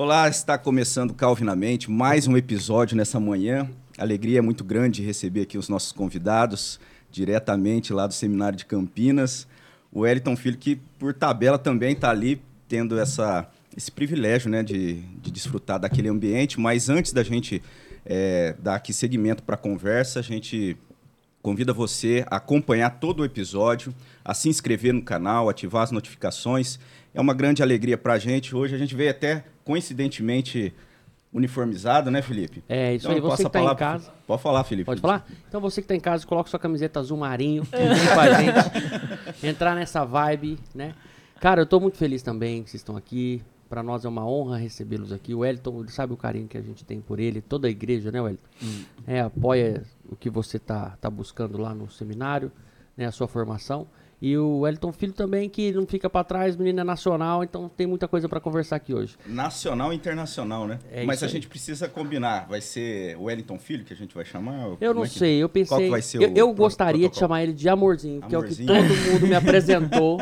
Olá, está começando Calvinamente, mais um episódio nessa manhã. Alegria é muito grande receber aqui os nossos convidados, diretamente lá do Seminário de Campinas. O Wellington Filho, que por tabela também está ali tendo essa, esse privilégio né, de, de desfrutar daquele ambiente. Mas antes da gente é, dar aqui seguimento para a conversa, a gente convida você a acompanhar todo o episódio, a se inscrever no canal, ativar as notificações. É uma grande alegria para a gente. Hoje a gente veio até coincidentemente uniformizado, né, Felipe? É, isso então, aí. Você que está em casa. Pode falar, Felipe. Pode falar? Então você que está em casa, coloca sua camiseta azul marinho, vem com a gente, entrar nessa vibe, né? Cara, eu estou muito feliz também que vocês estão aqui. Para nós é uma honra recebê-los aqui. O Wellington, sabe o carinho que a gente tem por ele, toda a igreja, né, Wellington? Hum. É, apoia o que você está tá buscando lá no seminário, né, a sua formação. E o Wellington Filho também, que não fica para trás, menina nacional, então tem muita coisa para conversar aqui hoje. Nacional e internacional, né? É Mas a aí. gente precisa combinar. Vai ser o Wellington Filho que a gente vai chamar? Eu não é que... sei, eu pensei. Qual que vai ser eu, o eu gostaria de chamar ele de Amorzinho, Amorzinho, que é o que todo mundo me apresentou,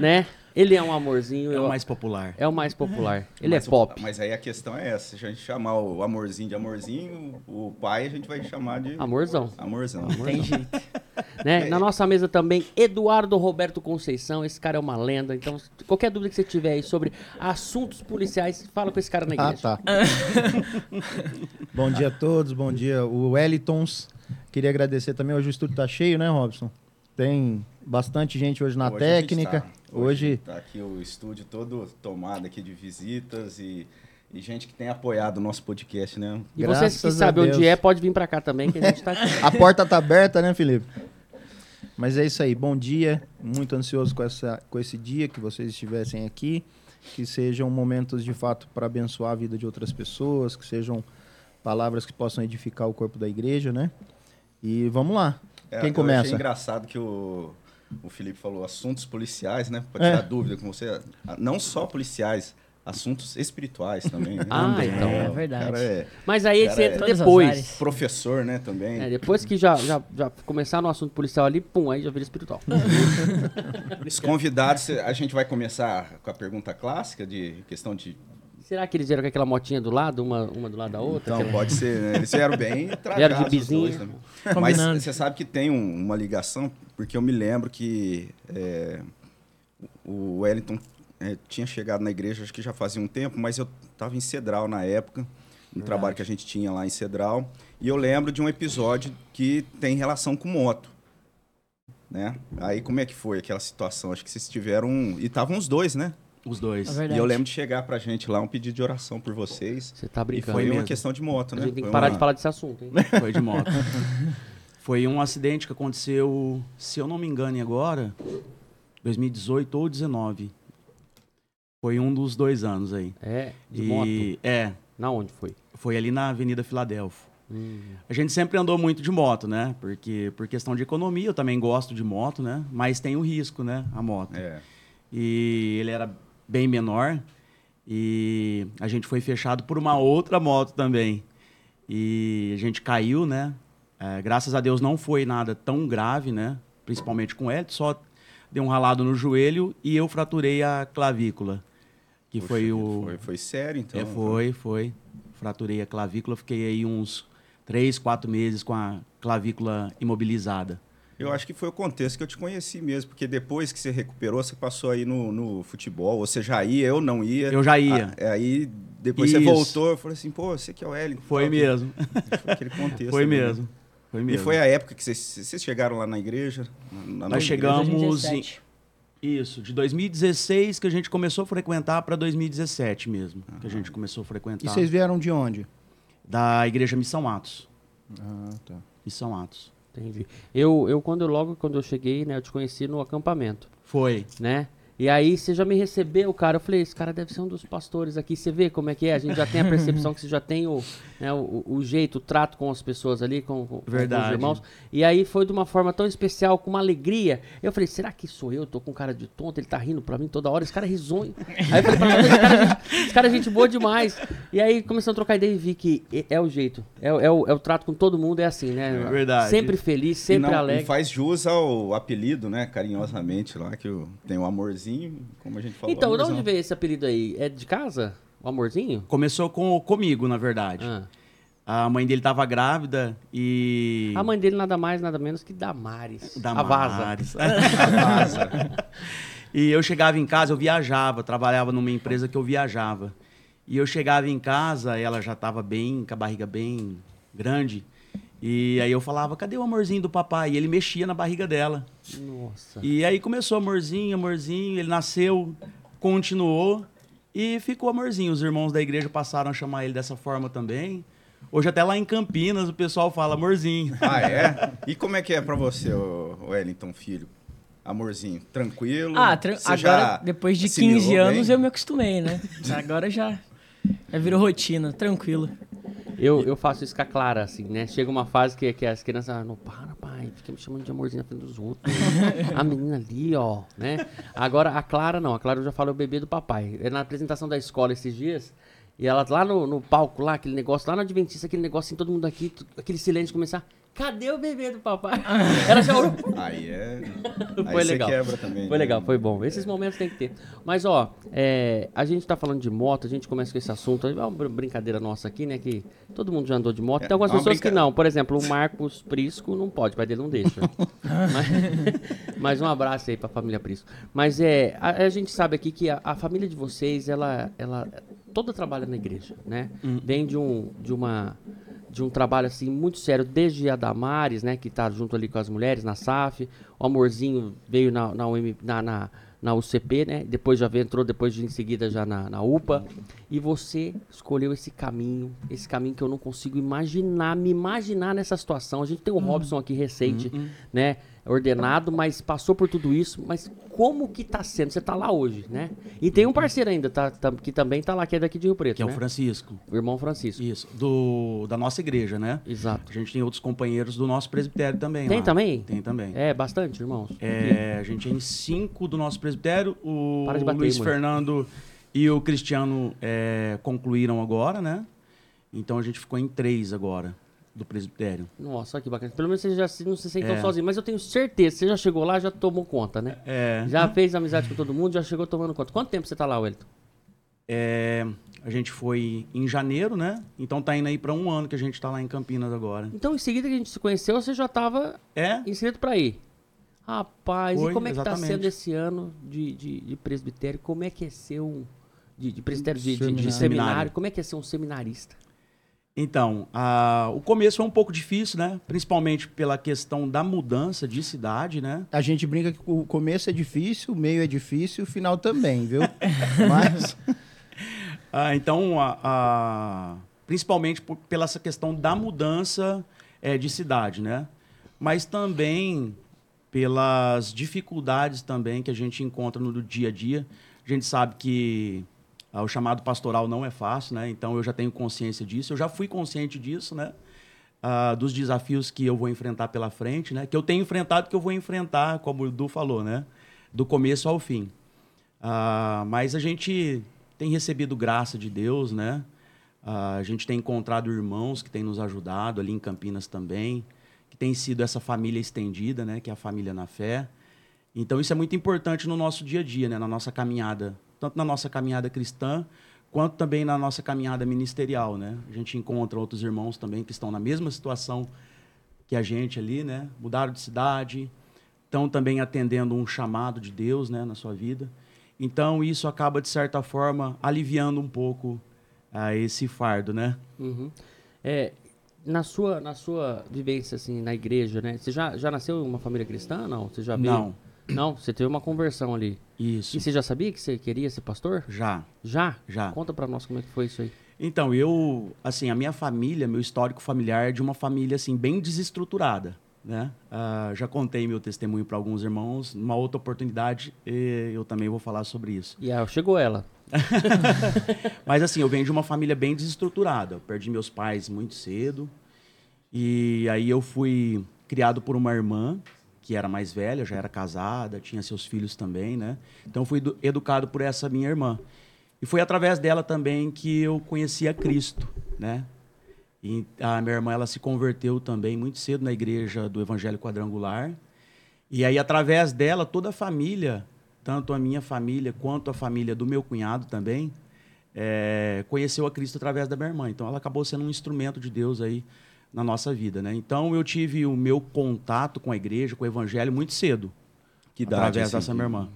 né? Ele é um amorzinho. É o mais popular. É o mais popular. Ele é pop. Mas aí a questão é essa: se a gente chamar o amorzinho de amorzinho, o pai a gente vai chamar de. Amorzão. Amorzão. amorzão. Tem jeito. né? Na nossa mesa também, Eduardo Roberto Conceição. Esse cara é uma lenda. Então, qualquer dúvida que você tiver aí sobre assuntos policiais, fala com esse cara na ah, igreja. Ah, tá. bom dia a todos, bom dia. O Wellingtons. Queria agradecer também. Hoje o estúdio tá cheio, né, Robson? Tem bastante gente hoje na hoje técnica. Hoje está aqui o estúdio todo tomado aqui de visitas e, e gente que tem apoiado o nosso podcast, né? E Graças vocês que sabem onde é, pode vir para cá também, que a gente tá aqui. a porta tá aberta, né, Felipe? Mas é isso aí. Bom dia. Muito ansioso com, essa, com esse dia que vocês estivessem aqui. Que sejam momentos de fato para abençoar a vida de outras pessoas, que sejam palavras que possam edificar o corpo da igreja, né? E vamos lá. É, Quem começa? Eu achei engraçado que o, o Felipe falou assuntos policiais, né? Para tirar é. dúvida com você. Não só policiais, assuntos espirituais também. Né? Ah, então. É verdade. É, Mas aí você entra é depois. Professor, né, também. É, depois que já, já, já começar no assunto policial ali, pum, aí já vira espiritual. Os convidados, a gente vai começar com a pergunta clássica de questão de Será que eles vieram com aquela motinha do lado, uma, uma do lado da outra? Então, aquela... pode ser, né? Eles vieram bem tragados Vieram de bizinho. Mas você sabe que tem um, uma ligação, porque eu me lembro que é, o Wellington é, tinha chegado na igreja, acho que já fazia um tempo, mas eu estava em Cedral na época, no Verdade. trabalho que a gente tinha lá em Cedral, e eu lembro de um episódio que tem relação com moto. Né? Aí como é que foi aquela situação? Acho que vocês tiveram. E estavam os dois, né? Os dois. É e eu lembro de chegar pra gente lá um pedido de oração por vocês. Você tá brincando. E foi mesmo. uma questão de moto, né? A gente tem que parar uma... de falar desse assunto, hein? Foi de moto. foi um acidente que aconteceu, se eu não me engano agora, 2018 ou 2019. Foi um dos dois anos aí. É, de e... moto? É. Na onde foi? Foi ali na Avenida Filadélfia. Hum. A gente sempre andou muito de moto, né? Porque por questão de economia, eu também gosto de moto, né? Mas tem o risco, né? A moto. É. E ele era bem menor. E a gente foi fechado por uma outra moto também. E a gente caiu, né? É, graças a Deus não foi nada tão grave, né? Principalmente com ele, só deu um ralado no joelho e eu fraturei a clavícula. Que Puxa, foi o. Foi, foi sério, então? É, foi, foi. Fraturei a clavícula, fiquei aí uns três, quatro meses com a clavícula imobilizada. Eu acho que foi o contexto que eu te conheci mesmo, porque depois que você recuperou, você passou aí no, no futebol. Você já ia, eu não ia. Eu já ia. A, aí depois Isso. você voltou, eu falei assim, pô, você que é o Hélio. Foi mesmo. Foi aquele contexto. Foi né? mesmo. Foi mesmo. E foi a época que vocês, vocês chegaram lá na igreja? Na, Nós chegamos em... Isso, de 2016 que a gente começou a frequentar para 2017 mesmo, que a gente começou a frequentar. E vocês vieram de onde? Da Igreja Missão Atos. Ah, tá. Missão Atos. Entendi. Eu, eu quando logo quando eu cheguei, né, eu te conheci no acampamento. Foi. Né? E aí você já me recebeu, cara. Eu falei, esse cara deve ser um dos pastores aqui. Você vê como é que é? A gente já tem a percepção que você já tem o, né, o, o, jeito, o trato com as pessoas ali, com, com, Verdade. com os irmãos. E aí foi de uma forma tão especial, com uma alegria. Eu falei, será que sou eu? Tô com cara de tonto, ele tá rindo pra mim toda hora. Esse cara é risonho. aí eu falei pra esse cara, é gente, esse cara é gente boa demais. E aí começamos a trocar ideia e vi que é, é o jeito. É, é, o, é o trato com todo mundo, é assim, né? É verdade. Sempre feliz, sempre e não, alegre. E faz jus ao apelido, né? Carinhosamente lá, que tem o amorzinho, como a gente falou. Então, de onde veio esse apelido aí? É de casa? O amorzinho? Começou com, comigo, na verdade. Ah. A mãe dele estava grávida e. A mãe dele nada mais, nada menos que Damares. A Damares. vaza. e eu chegava em casa, eu viajava, trabalhava numa empresa que eu viajava. E eu chegava em casa, ela já estava bem, com a barriga bem grande. E aí eu falava, cadê o amorzinho do papai? E ele mexia na barriga dela. Nossa. E aí começou amorzinho, amorzinho, ele nasceu, continuou e ficou amorzinho. Os irmãos da igreja passaram a chamar ele dessa forma também. Hoje até lá em Campinas o pessoal fala amorzinho. Ah, é? E como é que é pra você, Wellington, filho? Amorzinho, tranquilo? Ah, Você agora, já depois de assimilou 15 anos, bem? eu me acostumei, né? Agora já, já virou rotina, tranquilo. Eu, eu faço isso com a Clara, assim, né? Chega uma fase que, que as crianças, ah, não para, pai, fica me chamando de amorzinho na frente dos outros. a menina ali, ó, né? Agora, a Clara não, a Clara eu já falo é o bebê do papai. É na apresentação da escola esses dias, e ela lá no, no palco, lá, aquele negócio, lá no Adventista, aquele negócio assim, todo mundo aqui, aquele silêncio começar, cadê o bebê do papai? ela já olhou, Aí é. Aí Foi você legal. quebra também. Foi né? legal, foi bom. Esses momentos tem que ter. Mas, ó, é, a gente tá falando de moto, a gente começa com esse assunto. É uma br- brincadeira nossa aqui, né? Que todo mundo já andou de moto. É, Tem algumas é pessoas que brinca- não. Por exemplo, o Marcos Prisco não pode, o pai dele não deixa. mas, mas um abraço aí pra família Prisco. Mas é, a, a gente sabe aqui que a, a família de vocês, ela, ela toda trabalha na igreja, né? Vem de, um, de uma de um trabalho assim muito sério desde a Damares, né, que tá junto ali com as mulheres na SAF, o Amorzinho veio na na, UM na, na, na UCP, né? Depois já veio, entrou depois de em seguida já na, na UPA. E você escolheu esse caminho, esse caminho que eu não consigo imaginar, me imaginar nessa situação. A gente tem o Robson aqui recente, né? Ordenado, mas passou por tudo isso. Mas como que tá sendo? Você tá lá hoje, né? E tem um parceiro ainda, tá, tá- que também tá lá, que é daqui de Rio Preto, Que é né? o Francisco. O irmão Francisco. Isso. Do, da nossa igreja, né? Exato. A gente tem outros companheiros do nosso presbitério também. Tem lá. também? Tem também. É, bastante, irmãos. É, a gente tem cinco do nosso presbitério. O bater, Luiz. Fernando e o Cristiano é, concluíram agora, né? Então a gente ficou em três agora do presbitério. Nossa, que bacana. Pelo menos você já não se sente tão É. sozinho. Mas eu tenho certeza, você já chegou lá, já tomou conta, né? É, Já fez amizade com todo mundo, já chegou tomando conta. Quanto tempo você tá lá, Wellington? é, a gente foi em janeiro, né? Então tá indo aí para um ano que a gente tá lá em Campinas agora. Então, em seguida que a gente se conheceu, você já tava É? inscrito pra ir. Rapaz, Foi, e como é que tá exatamente. sendo esse ano de, de, de presbitério? Como é que é ser um... De, de presbitério, de, de- de Seminário. seminário. Como é que é ser um seminarista? Então, a- o começo foi um pouco difícil, né? Principalmente pela questão da mudança de cidade, né? A gente brinca que o começo é difícil, o meio é difícil, o final também, viu? Mas Ah, então, a- a- principalmente por- pela essa questão da mudança eh, de cidade, né? Mas também pelas dificuldades também que a gente encontra no dia a dia. A gente sabe que o chamado pastoral não é fácil, né? Então eu já tenho consciência disso. Eu já fui consciente disso, né? Ah, dos desafios que eu vou enfrentar pela frente, né? Que eu tenho enfrentado, que eu vou enfrentar, como o Du falou, né? Do começo ao fim. Ah, mas a gente tem recebido graça de Deus, né? Ah, a gente tem encontrado irmãos que têm nos ajudado ali em Campinas também, que tem sido essa família estendida, né? Que é a família na fé. Então isso é muito importante no nosso dia a dia, né? Na nossa caminhada, tanto na nossa caminhada cristã quanto também na nossa caminhada ministerial, né? A gente encontra outros irmãos também que estão na mesma situação que a gente ali, né? Mudaram de cidade, estão também atendendo um chamado de Deus, né, na sua vida. Então isso acaba de certa forma aliviando um pouco ah, esse fardo, né? Uhum. É, na sua, na sua vivência, assim, na igreja, né? Você já, já nasceu em uma família cristã? Não? Você já veio... Não. Não, você teve uma conversão ali. Isso. E você já sabia que você queria ser pastor? Já. Já? Já. Conta pra nós como é que foi isso aí. Então, eu, assim, a minha família, meu histórico familiar é de uma família, assim, bem desestruturada, né? Ah, já contei meu testemunho para alguns irmãos. Numa outra oportunidade, eu também vou falar sobre isso. E aí, chegou ela. Mas, assim, eu venho de uma família bem desestruturada. Eu perdi meus pais muito cedo. E aí eu fui criado por uma irmã que era mais velha, já era casada, tinha seus filhos também, né? Então fui edu- educado por essa minha irmã. E foi através dela também que eu conhecia Cristo, né? E a minha irmã ela se converteu também muito cedo na igreja do Evangelho Quadrangular. E aí através dela toda a família, tanto a minha família quanto a família do meu cunhado também, é, conheceu a Cristo através da minha irmã. Então ela acabou sendo um instrumento de Deus aí na nossa vida, né? Então eu tive o meu contato com a igreja, com o evangelho muito cedo. Que idade, através assim, dessa minha irmã.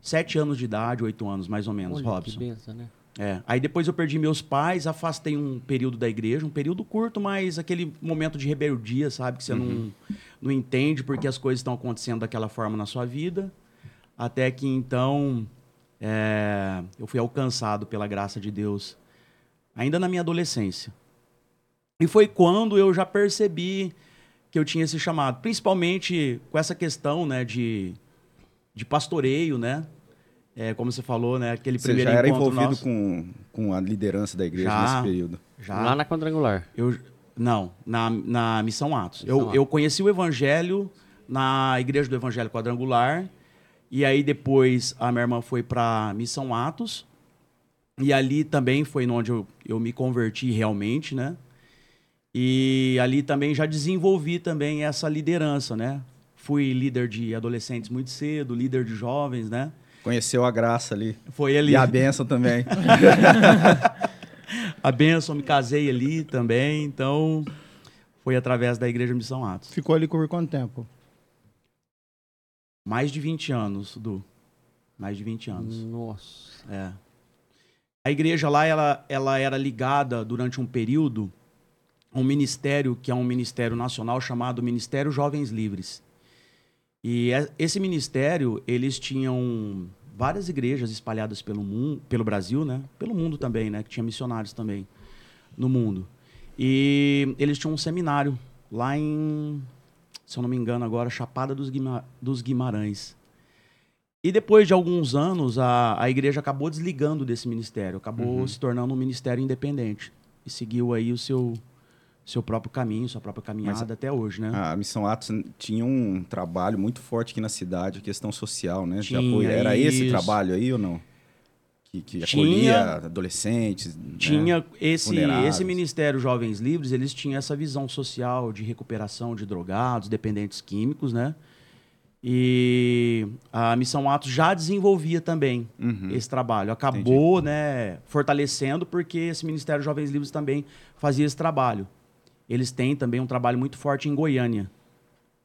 Sete anos de idade, oito anos, mais ou menos, Olha, Robson. que benção, né? É. Aí depois eu perdi meus pais, afastei um período da igreja, um período curto, mas aquele momento de rebeldia, sabe? Que você não, não entende porque as coisas estão acontecendo daquela forma na sua vida. Até que então é, eu fui alcançado pela graça de Deus, ainda na minha adolescência. E foi quando eu já percebi que eu tinha esse chamado, principalmente com essa questão né, de, de pastoreio, né? É, como você falou, né? Aquele Você primeiro já era encontro envolvido nosso. com, com a liderança da igreja Já. nesse período. Já. Lá na quadrangular. Eu, não, na, na Missão Atos. Missão eu, Atos. eu conheci o Evangelho na Igreja do Evangelho Quadrangular. E aí depois a minha irmã foi para Missão Atos. E ali também foi onde eu, eu me converti realmente, né? E ali também já desenvolvi também essa liderança, né? Fui líder de adolescentes muito cedo, líder de jovens, né? Conheceu a graça ali. Foi ali. E a bênção também. a bênção, me casei ali também. Então, foi através da Igreja Missão Atos. Ficou ali por quanto tempo? Mais de 20 anos, Du. Mais de 20 anos. Nossa. É. A igreja lá, ela, ela era ligada durante um período um ministério que é um ministério nacional chamado Ministério Jovens Livres. E é- esse ministério, eles tinham várias igrejas espalhadas pelo mundo, pelo Brasil, né? Pelo mundo também, né? Que tinha missionários também no mundo. E eles tinham um seminário lá em, se eu não me engano agora, Chapada dos, Guima- dos Guimarães. E depois de alguns anos, a, a igreja acabou desligando desse ministério, acabou se tornando um ministério independente. E seguiu aí o seu, seu próprio caminho, sua própria caminhada até hoje, né? A Missão Atos tinha um trabalho muito forte aqui na cidade, questão social, né? Tinha apoio. Era esse isso. trabalho aí ou não? Que, que Tinha- acolhia adolescentes. né? Tinha esse, vulneráveis. esse Ministério Jovens Livres, eles tinham essa visão social de recuperação de drogados, dependentes químicos, né? E a Missão Atos já desenvolvia também Uhum. esse trabalho. Acabou, né, fortalecendo porque esse Ministério Jovens Livres também fazia esse trabalho. Eles têm também um trabalho muito forte em Goiânia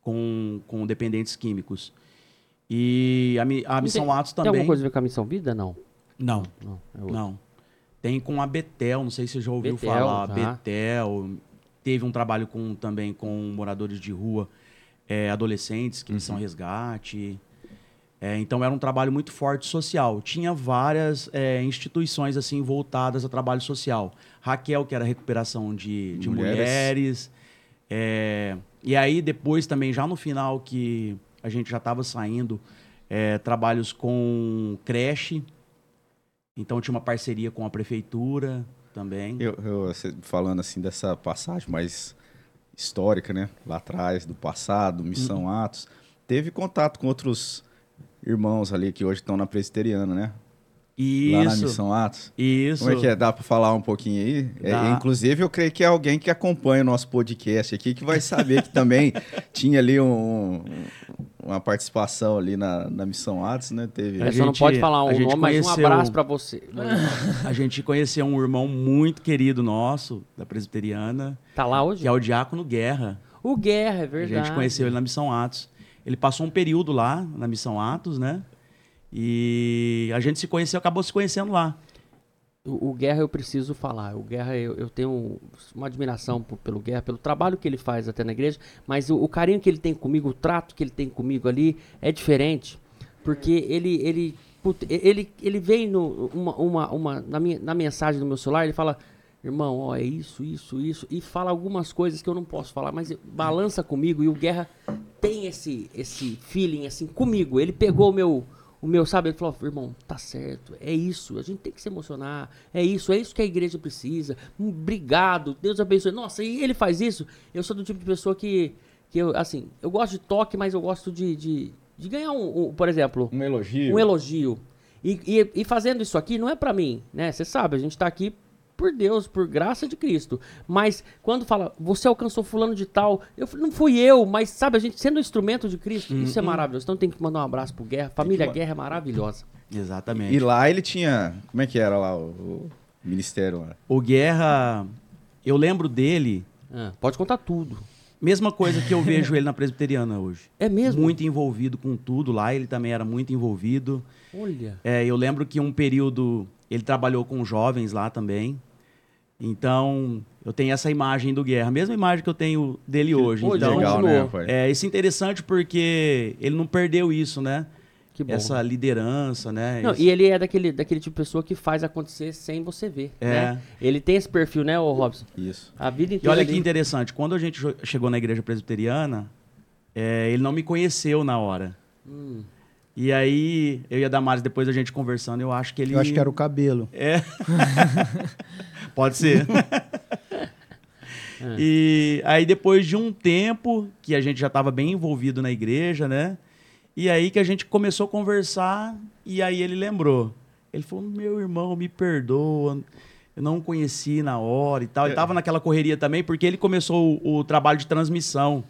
com, com dependentes químicos. E a, a Missão tem, Atos Tem também. alguma coisa a ver com a missão vida? Não. Não, Não. é não. Tem com a Betel, não sei se você já ouviu Betel, falar. já. Betel. Teve um trabalho com, também com moradores de rua, é, adolescentes, que são resgate. É, então era um trabalho muito forte social. Tinha várias é, instituições assim voltadas a trabalho social. Raquel, que era recuperação de, de Mulheres. mulheres. É, e aí depois também, já no final que a gente já estava saindo, é, trabalhos com creche. Então tinha uma parceria com a prefeitura também. Eu, eu, falando assim dessa passagem mais histórica, né? Lá atrás, do passado, Missão Uhum. Atos. Teve contato com outros irmãos ali que hoje estão na presbiteriana, né? Lá na Isso. Missão Atos. Isso. Como é que é? Dá para falar um pouquinho aí? É, inclusive, eu creio que é alguém que acompanha o nosso podcast aqui que vai saber que também tinha ali um- uma participação ali na, na Missão Atos, né? Teve. A só não gente- pode falar a o gente nome, mas um abraço pra você. A gente conheceu um irmão muito querido nosso, da presbiteriana, Tá lá hoje? que é o Diácono Guerra. O Guerra, é A verdade. gente conheceu ele na Missão Atos. Ele passou um período lá, na Missão Atos, né? E a gente se conheceu, acabou se conhecendo lá. O, o Guerra eu preciso falar. O Guerra, eu, eu tenho uma admiração por- pelo Guerra, pelo trabalho que ele faz até na igreja, mas o, o carinho que ele tem comigo, o trato que ele tem comigo ali é diferente. Porque ele, ele, ele, ele vem no, uma, uma, uma, na, minha, na mensagem do meu celular, ele fala, irmão, ó, é isso, isso, isso, e fala algumas coisas que eu não posso falar, mas balança comigo, e o Guerra tem esse, esse feeling assim comigo. Ele pegou o meu, o meu, sabe? Ele falou, irmão, tá certo, é isso, a gente tem que se emocionar, é isso, é isso que a igreja precisa. Obrigado, Deus abençoe. Nossa, e ele faz isso. Eu sou do tipo de pessoa que, que eu, assim, eu gosto de toque, mas eu gosto de, de, de ganhar um, um, por exemplo, Um elogio. um elogio. E, e, e fazendo isso aqui não é pra mim, né? Você sabe, a gente tá aqui por Deus, por graça de Cristo. Mas quando fala, você alcançou fulano de tal, eu não fui eu, mas sabe, a gente sendo instrumento de Cristo, isso é maravilhoso. Então tem que mandar um abraço pro Guerra. Família ma- Guerra é maravilhosa. Exatamente. E lá ele tinha. Como é que era lá o, o ministério lá? O Guerra, eu lembro dele, Ah, pode contar tudo. mesma coisa que eu vejo ele na presbiteriana hoje. É mesmo? Muito envolvido com tudo lá, ele também era muito envolvido. Olha. É, eu lembro que um período ele trabalhou com jovens lá também. Então, eu tenho essa imagem do Guerra, a mesma imagem que eu tenho dele hoje. Pô, então, Legal, né, pai? é, isso é interessante porque ele não perdeu isso, né? Que bom. Essa liderança, né? Não, e ele é daquele, daquele tipo de pessoa que faz acontecer sem você ver. É. Né? Ele tem esse perfil, né, ô Robson? Isso. A vida E inteira. olha que dele- interessante, quando a gente chegou na igreja presbiteriana, é, ele não me conheceu na hora. Hum. E aí, eu e a Damares, depois a gente conversando, eu acho que ele... Eu acho que era o cabelo. É. Pode ser. E aí, depois de um tempo que a gente já estava bem envolvido na igreja, né? E aí que a gente começou a conversar, e aí ele lembrou. Ele falou: Meu irmão, me perdoa. Eu não o conheci na hora e tal. Ele estava naquela correria também, porque ele começou o, o trabalho de transmissão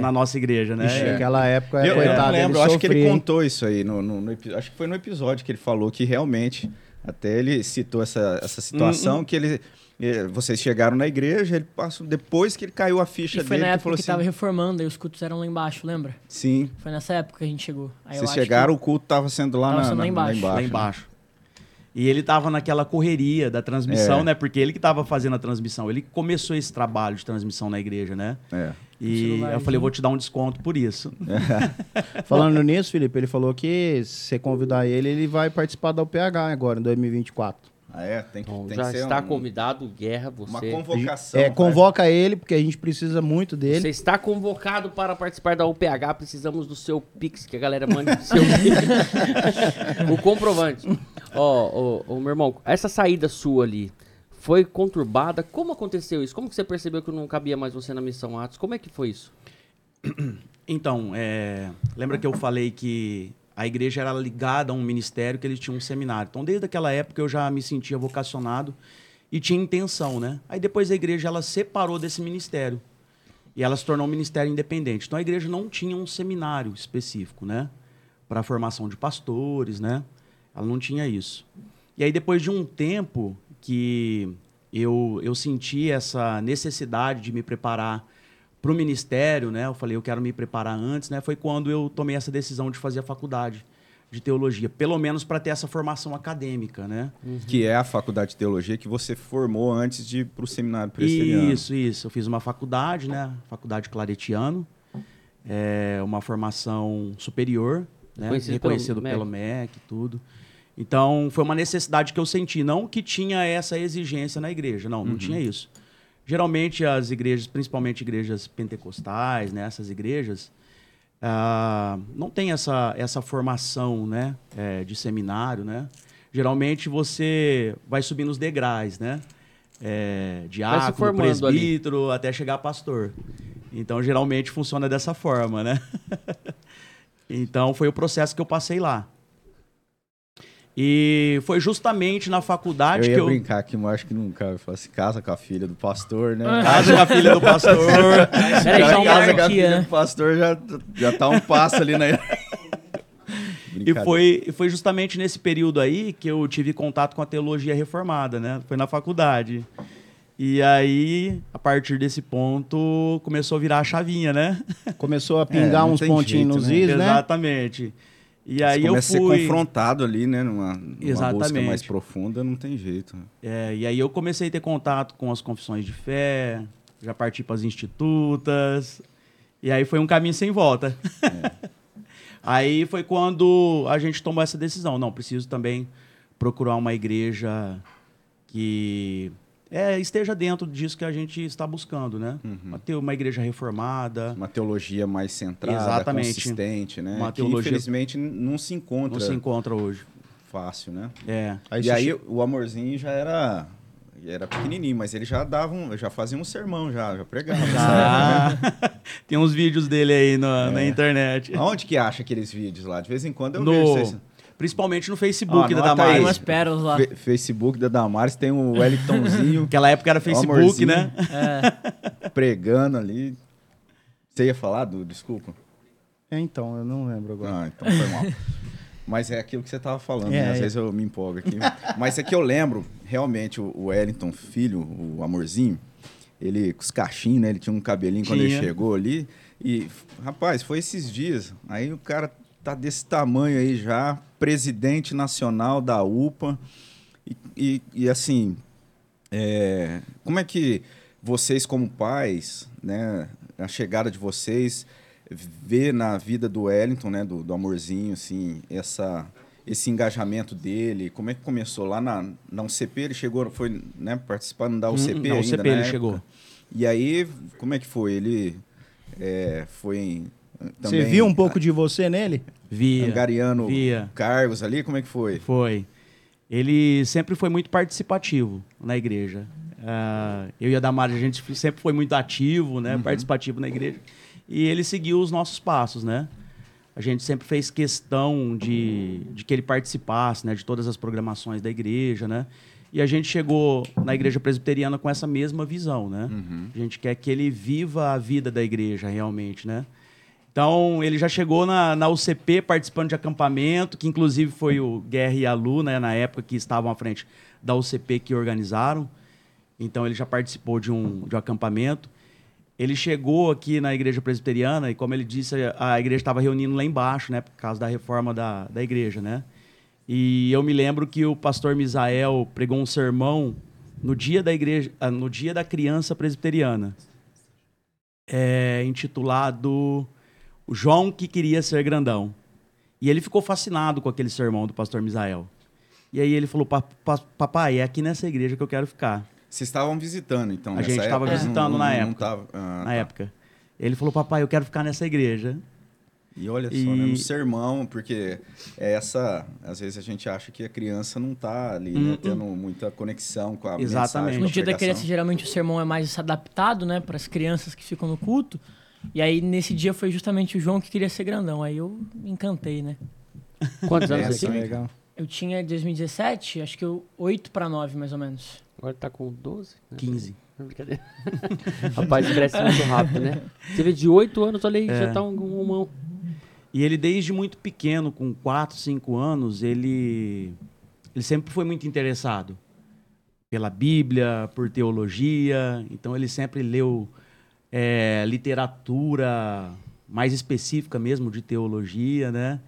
na nossa igreja, né? Ixi, Naquela época, Eu, eu coitado, não lembro, eu ele acho que ele contou isso aí. No, no- no acho que foi no episódio que ele falou que realmente, até ele citou essa, essa situação, Hum, que ele. eh, Vocês chegaram na igreja, ele passou. Depois que ele caiu a ficha E foi dele, na ele época falou que assim. tava reformando, e os cultos eram lá embaixo, lembra? Sim. Foi nessa época que a gente chegou. Aí Vocês chegaram, que- o culto estava sendo lá, Tava na, sendo lá na- embaixo. lá né? embaixo. E ele tava naquela correria da transmissão, É. né? Porque ele que tava fazendo a transmissão. Ele que começou esse trabalho de transmissão na igreja, né? É. E eu falei, eu vou te dar um desconto por isso. Falando nisso, Felipe, ele falou que se você convidar ele, ele vai participar da UPH agora, em 2024. Ah, é? Tem que, Bom, tem já que ser está um- convidado, Guerra, uma você. convocação. É, pai. convoca ele, porque a gente precisa muito dele. Você está convocado para participar da UPH. Precisamos do seu Pix, que a galera mande o seu o comprovante. Ó, ó, ó, meu irmão, essa saída sua ali foi conturbada. Como aconteceu isso? Como que você percebeu que não cabia mais você na missão Atos? Como é que foi isso? Então, é, lembra que eu falei que a igreja era ligada a um ministério, que eles tinham um seminário. Então, desde aquela época eu já me sentia vocacionado e tinha intenção, né? Aí depois a igreja ela separou desse ministério e ela se tornou um ministério independente. Então a igreja não tinha um seminário específico, né? Para formação de pastores, né? Ela não tinha isso. E aí depois de um tempo que eu, eu senti essa necessidade de me preparar para o ministério, né? Eu falei, eu quero me preparar antes, né? Foi quando eu tomei essa decisão de fazer a faculdade de teologia, pelo menos para ter essa formação acadêmica, né? Que é a faculdade de teologia que você formou antes de ir para o seminário presbiteriano. Isso, isso. Eu fiz uma faculdade, né? Faculdade Claretiano. É uma formação superior, né? Reconhecido Reconhecido pelo pelo MEC e tudo. Então, foi uma necessidade que eu senti. Não que tinha essa exigência na igreja. Não, não tinha isso. Geralmente, as igrejas, principalmente igrejas pentecostais, né? Essas igrejas, ah, não tem essa, essa formação, né? é, de seminário, né? Geralmente, você vai subindo os degraus, né? É, diácono, formando ali. presbítero, até chegar a pastor. Então, geralmente, funciona dessa forma, né? então, foi o processo que eu passei lá. E foi justamente na Eu faculdade ia que eu... brincar que eu acho que nunca eu falo assim, casa com a filha do pastor, né? Casa com a filha do pastor. Peraí, só casa com a filha né? do pastor já, já tá um passo ali na. E foi, e foi justamente nesse período aí que eu tive contato com a teologia reformada, né? Foi na faculdade. E aí, a partir desse ponto, começou a virar a chavinha, né? Começou a pingar não uns pontinhos jeito, nos né? is, né? Exatamente. E aí Você eu começa a fui... ser confrontado ali, né? Numa, numa busca mais profunda, não tem jeito. né? É, e aí eu comecei a ter contato com as confissões de fé, já parti para as institutas, e aí foi um caminho sem volta. aí foi quando a gente tomou essa decisão. Não, preciso também procurar uma igreja que é, esteja dentro disso que a gente está buscando, né? Uhum. Ter uma igreja reformada, Uma teologia mais centrada, Exatamente. consistente, né? Uma que teologia- infelizmente n- não se encontra não se encontra hoje. fácil, né? É. Aí e aí che- o amorzinho já era era pequenininho, mas ele já dava um, já fazia um sermão já, já pregava. Ah, tem uns vídeos dele aí na, na É. internet. né? Aonde que acha aqueles vídeos lá? De vez em quando eu No vejo vocês. Principalmente no Facebook Ó, da aí. Tem Damares. umas pérolas lá. Fe- Facebook da Damares tem o Wellingtonzinho Naquela época era Facebook, né? É, pregando ali. Você ia falar, do Desculpa. É, então, eu não lembro agora. Ah, então foi mal. Mas é aquilo que você estava falando, É, né? Às é. vezes eu me empolgo aqui. Mas é que eu lembro, realmente, o Wellington, filho, o amorzinho, ele com os cachinhos, né? Ele tinha um cabelinho quando ele Tinha. chegou ali. E, rapaz, foi esses dias. Aí o cara tá desse tamanho aí já, presidente nacional da UPA. E, e- e, assim, é, como é que vocês, como pais, né, a chegada de vocês, vê na vida do Wellington, né, do, do amorzinho, assim, essa, esse engajamento dele? Como é que começou lá na, na UCP? Ele chegou, foi né, participando da UCP na ainda UCP ele época? chegou. E aí, como é que foi? Ele é, foi em, Você viu um pouco de você nele? Via. angariando Via. cargos ali? Como é que foi? Foi. Ele sempre foi muito participativo na igreja. Ah, eu e a Damares, a gente sempre foi muito ativo, né? Participativo na igreja. E ele seguiu os nossos passos, né? A gente sempre fez questão de, de que ele participasse, né? De todas as programações da igreja, né? E a gente chegou na igreja presbiteriana com essa mesma visão, né? A gente quer que ele viva a vida da igreja realmente, né? Então, ele já chegou na, na UCP participando de acampamento, que inclusive foi o Guerra e a Lu, né, na época que estavam à frente da UCP que organizaram. Então, ele já participou de um, de um acampamento. Ele chegou aqui na igreja presbiteriana e, como ele disse, a igreja estava reunindo lá embaixo, né, por causa da reforma da, da igreja, né? E eu me lembro que o pastor Misael pregou um sermão no dia da igreja, ah, no dia da criança presbiteriana, é, intitulado O João que queria ser grandão. E ele ficou fascinado com aquele sermão do pastor Misael. E aí ele falou: "Pa- pa- Papai, é aqui nessa igreja que eu quero ficar. Vocês estavam visitando, então, A nessa gente estava visitando na época. tava- ah, Na tá. época. Ele falou: Papai, eu quero ficar nessa igreja. E olha só, E- né, no sermão, porque é essa, às vezes a gente acha que a criança não está ali, né, tendo muita conexão com a Exatamente. mensagem, com no dia da criança, geralmente o sermão é mais adaptado, né, para as crianças que ficam no culto. E aí, nesse dia, foi justamente o João que queria ser grandão. Aí eu me encantei, né? Quantos anos É, você tinha? Legal. Eu tinha em 2017, acho que eu 8 para 9, mais ou menos. Agora tá com 12? né? 15. Não, Brincadeira. Rapaz, cresce muito rápido, né? Você vê de 8 anos, olha aí, É. já tá um, um humão. E ele, desde muito pequeno, com 4, 5 anos, ele, ele sempre foi muito interessado pela Bíblia, por teologia. Então, ele sempre leu é, literatura mais específica mesmo de teologia, né?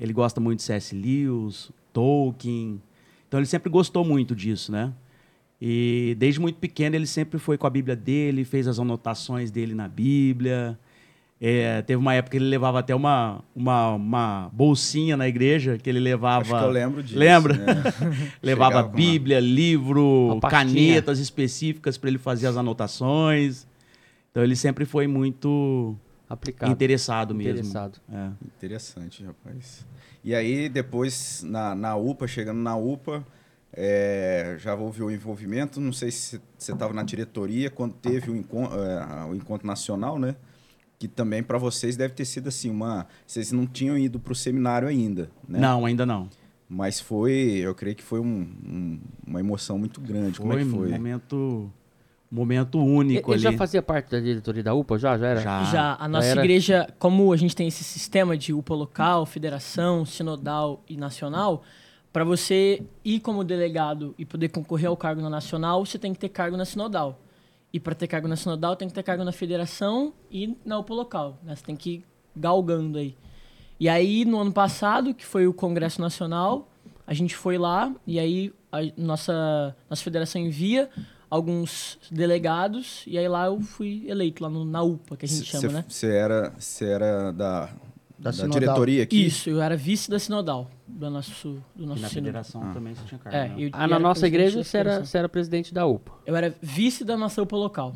Ele gosta muito de C.S. Lewis, Tolkien. Então, ele sempre gostou muito disso, né? E desde muito pequeno ele sempre foi com a Bíblia dele, fez as anotações dele na Bíblia. É, teve uma época que ele levava até uma, uma, uma bolsinha na igreja que ele levava. Acho que eu lembro disso. Lembra? né? levava Chegava com uma- Bíblia, livro, canetas específicas para ele fazer as anotações. Então ele sempre foi muito Aplicado. interessado mesmo. Interessado. É. Interessante, rapaz. E aí, depois, na, na UPA, chegando na UPA, é, já houve o envolvimento. Não sei se você estava na diretoria quando teve o, encon é, o encontro nacional, né? Que também para vocês deve ter sido assim, uma. Vocês não tinham ido para o seminário ainda, né? Não, ainda não. Mas foi, eu creio que foi um- um- uma emoção muito grande. Como é que um foi? momento, momento único ele já ali. fazia parte da diretoria da UPA? Já? Já era? Já. Já, a nossa era- igreja, como a gente tem esse sistema de UPA local, federação, sinodal e nacional, para você ir como delegado e poder concorrer ao cargo na nacional, você tem que ter cargo na sinodal. E para ter cargo na sinodal, tem que ter cargo na federação e na UPA local. Né? Você tem que ir galgando aí. E aí, no ano passado, que foi o Congresso Nacional, a gente foi lá e aí a nossa, nossa federação envia alguns delegados e aí lá eu fui eleito, lá no, na UPA, que a gente chama, né? Você era, cê era da, da, sinodal. diretoria aqui? Isso, eu era vice da Sinodal, do nosso, do E nosso na sínodo. federação também você tinha cargo. É, né? eu, Ah, e na nossa igreja da você era, você era presidente da UPA. Eu era vice da nossa UPA local.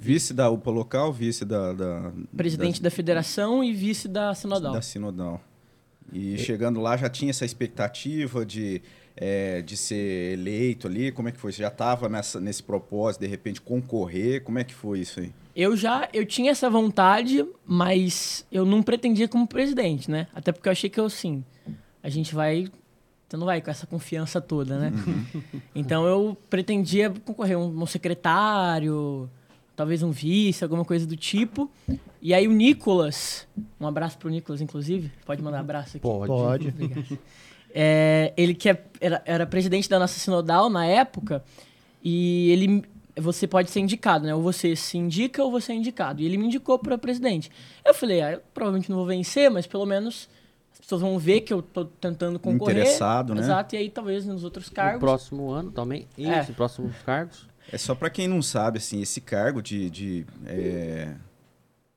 Vice da UPA local, vice da. da Presidente da, federação e vice da Sinodal. Da Sinodal. E chegando lá já tinha essa expectativa de, é, de ser eleito ali? Como é que foi? Você já estava nesse propósito, de repente, concorrer? Como é que foi isso aí? Eu já eu tinha essa vontade, mas eu não pretendia como presidente, né? Até porque eu achei que eu, assim, a gente vai. Você não vai com essa confiança toda, né? Então eu pretendia concorrer um, um secretário, talvez um vice, alguma coisa do tipo. E aí o Nicolas, um abraço pro Nicolas, inclusive. Pode mandar abraço aqui. Pode. Pode. É, ele que é- era, era presidente da nossa sinodal na época e ele você pode ser indicado, né? Ou você se indica ou você é indicado. E ele me indicou para presidente. Eu falei, ah, eu provavelmente não vou vencer, mas pelo menos as pessoas vão ver que eu tô tentando concorrer. Interessado, né? Exato, e aí talvez nos outros No cargos. próximo ano também. É. Isso, próximos cargos. É só para quem não sabe, assim, esse cargo de, de, é,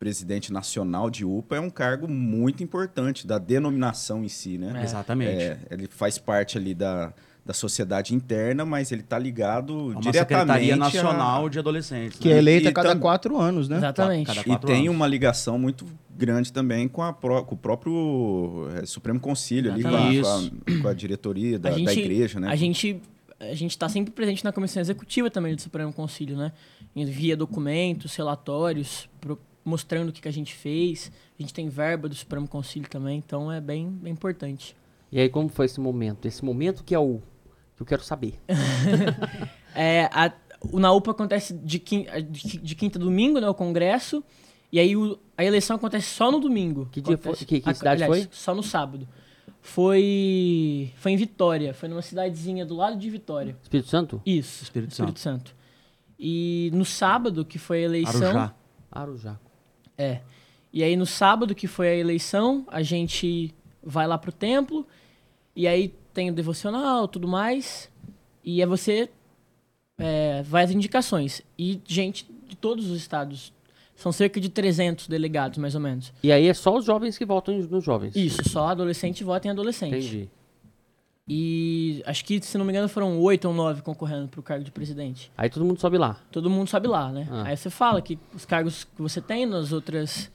presidente nacional de UPA é um cargo muito importante da denominação em si, né? Exatamente. É, ele faz parte ali da, da sociedade interna, mas ele está ligado É uma diretamente Secretaria a- Nacional de Adolescentes. Que né? é eleita a E cada tam- quatro anos, né? Exatamente. Cada E tem anos. uma ligação muito grande também com, a pró- com o próprio é, Supremo Conselho ali, com a, com a- com a diretoria da, a gente, da igreja, né? A gente a gente está sempre presente na comissão executiva também do Supremo Conselho, né? Envia documentos, relatórios, mostrando o que, que a gente fez. A gente tem verba do Supremo Conselho também, então é bem, bem importante. E aí, como foi esse momento? Esse momento que é o que eu quero saber. É, a, o na UPA acontece de, quin- de, de quinta a domingo, né? O congresso. E aí o- a eleição acontece só no domingo. Que dia Acontece- foi- que- que a- cidade aliás, foi? Só no sábado. Foi. Foi em Vitória. Foi numa cidadezinha do lado de Vitória. Espírito Santo? Isso, Espírito Espírito Santo. E no sábado, que foi a eleição. Arujá. Arujá. É. E aí no sábado, que foi a eleição, a gente vai lá pro templo. E aí tem o devocional, tudo mais. E é você. É, vai as indicações. E gente de todos os estados. São cerca de 300 delegados, mais ou menos. E aí é só os jovens que votam nos jovens. Isso, só adolescente vota em adolescente. Entendi. E acho que, se não me engano, foram oito ou nove concorrendo pro cargo de presidente. Aí todo mundo sobe lá. Todo mundo sabe lá, né? Ah. Aí você fala que os cargos que você tem nas outras,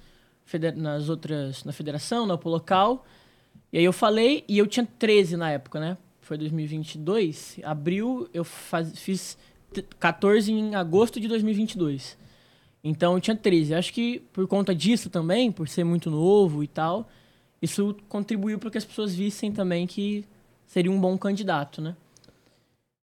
nas outras, na federação, no local. E aí eu falei, e eu tinha 13 na época, né? Foi 2022. Abril, eu faz, fiz t- 14 em agosto de 2022. Então eu tinha 13. Acho que por conta disso também, por ser muito novo e tal, isso contribuiu para que as pessoas vissem também que seria um bom candidato, né?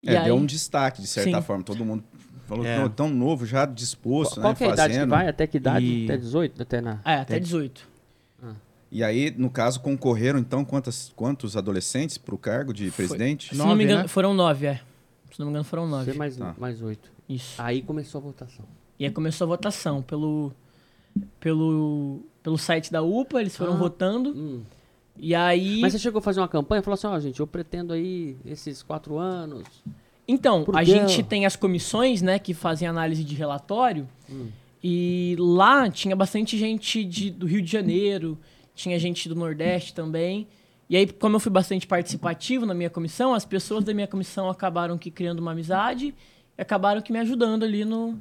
É, E aí- deu um destaque, de certa Sim. forma. Todo mundo falou É. "Não, tão novo, já disposto, Qual né? que é a idade que fazendo. vai? Até que idade? E- Até 18? Até na... É, até Até 18. E aí, no caso, concorreram, então, quantas, quantos adolescentes para o cargo de Foi. presidente? Se não Nove, me engano, né? foram nove, é. Se não me engano, foram nove. Mais, Tá. mais oito. Isso. Aí começou a votação. E aí começou a votação pelo, pelo, pelo site da UPA, eles foram Ah. votando. Hum. E aí. Mas você chegou a fazer uma campanha e falou assim, ó, gente, eu pretendo aí esses quatro anos. Então, a gente tem as comissões, né, que fazem análise de relatório. Hum. E lá tinha bastante gente de, do Rio de Janeiro, tinha gente do Nordeste também. E aí, como eu fui bastante participativo na minha comissão, as pessoas da minha comissão acabaram que criando uma amizade e acabaram que me ajudando ali no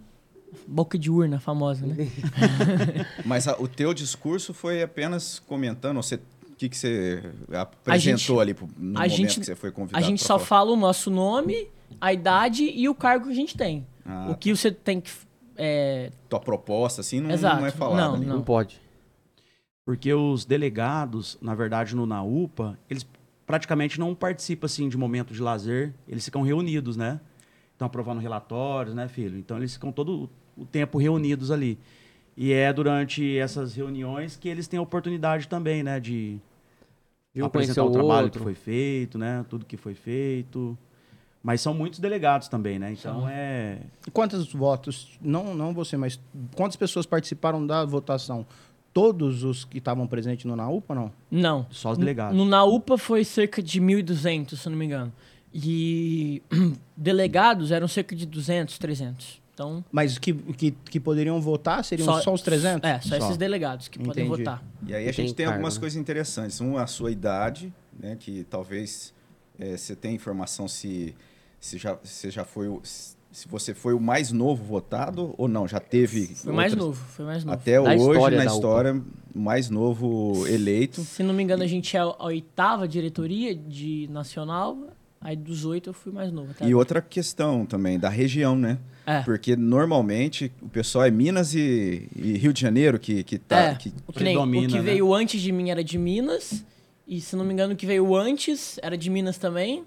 boca de urna famosa, né? Mas a- o teu discurso foi apenas comentando, você, que, que você apresentou ali pro- no a momento gente- que você foi A convidado gente pra só falar? fala o nosso nome, a idade e o cargo que a gente tem. Ah, o que você tem que. é, tua proposta, assim, não, Exato. não é falado Não, ali. Não, pode. Porque os delegados, na verdade, no NAUPA, eles praticamente não participam assim de momento de lazer, eles ficam reunidos, né? Estão aprovando relatórios, né, filho? Então eles ficam todo o tempo reunidos ali. E é durante essas reuniões que eles têm a oportunidade também, né, de Conhecer apresentar o o trabalho outro. que foi feito, né? Tudo que foi feito. Mas são muitos delegados também, né? Então é E Quantos votos, não, não você, mas quantas pessoas participaram da votação? Todos os que estavam presentes no NAUPA, não? não. só os delegados. No Naupa foi cerca de 1.200, se não me engano. E delegados eram cerca de 200, 300. Então, Mas que, que, que poderiam votar seriam só, os 300? É, só, Só. esses delegados que podem Entendi. votar. E aí a Tem gente tem cargo, algumas né? coisas interessantes. Um, a sua idade, né? Que talvez eh, você tenha informação se, se, já, se já foi o, se você foi o mais novo votado ou não. Já teve. Foi mais outras- novo, foi mais novo. Até Da hoje, história na história, o mais novo eleito. Se não me engano, a gente é a oitava diretoria de nacional. Aí dos oito eu fui mais novo. E outra questão também, da região, né? É. Porque normalmente o pessoal é Minas e, e Rio de Janeiro que, que tá. É. que- O que, nem, o que né? veio antes de mim era de Minas E se não me engano, o que veio antes era de Minas também.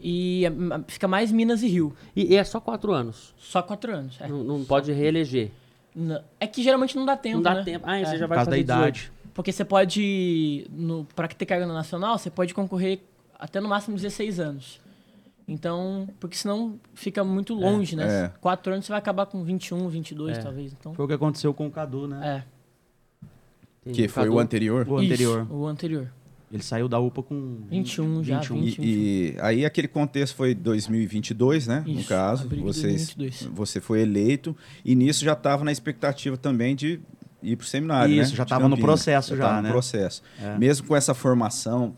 E é, fica mais Minas e Rio. E, e é só quatro anos. Só quatro anos. É, Não, não pode reeleger. N- é que geralmente não dá tempo. não dá né? tempo. Ah, É. você já Por vai causa da fazer 18. idade. Porque você pode, no, pra ter carga no nacional, você pode concorrer até no máximo 16 anos. Então, porque senão fica muito longe, né? é. Quatro anos você vai acabar com 21, 22 É. talvez. Então, Foi o que aconteceu com o Cadu, né? é. Que foi Cadu- o anterior. O Isso, anterior. o anterior. Ele saiu da UPA com 21 já, 21. 20. E, e aí aquele contexto foi 2022, né? no Isso, caso, abril de vocês, 2022. você foi eleito e nisso já estava na expectativa também de ir para o seminário, né? Isso, já De tava no processo já, tava né? no processo. É. Mesmo com essa formação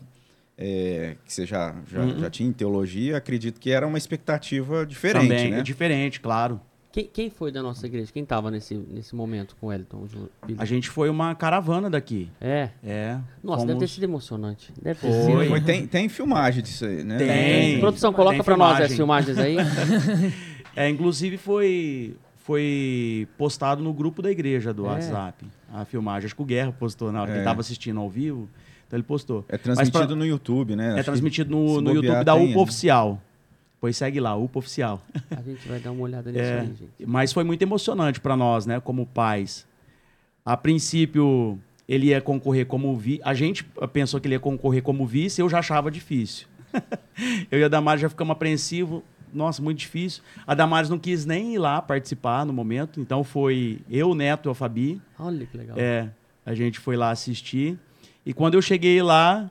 é, que você já, já, Uhum. já tinha em teologia, acredito que era uma expectativa diferente, Também, né? é diferente, claro. Quem, quem foi da nossa igreja? Quem tava nesse, nesse momento com o Filho? A gente foi uma caravana daqui. É. É. Nossa, deve ter fomos- sido emocionante. Deve ter Foi. sido. Foi, tem, tem filmagem disso aí, né? Tem. Produção, coloca Tem pra nós as filmagens aí. É, inclusive foi foi postado no grupo da igreja do É. WhatsApp. A filmagem, acho que o Guerra postou na hora que É. ele estava assistindo ao vivo. Então ele postou. É transmitido pra- no YouTube, né? É Acho transmitido no, no YouTube da tem, UPA né? Oficial. Pois segue lá, UPA Oficial. A gente vai dar uma olhada nisso É, aí, gente. mas foi muito emocionante para nós, né, como pais. A princípio, ele ia concorrer como vice. A gente pensou que ele ia concorrer como vice, eu já achava difícil. eu e a Damares já ficamos apreensivos. Nossa, muito difícil. A Damares não quis nem ir lá participar no momento, então foi eu, o Neto e a Fabi. Olha que legal. É, a gente foi lá assistir. E quando eu cheguei lá,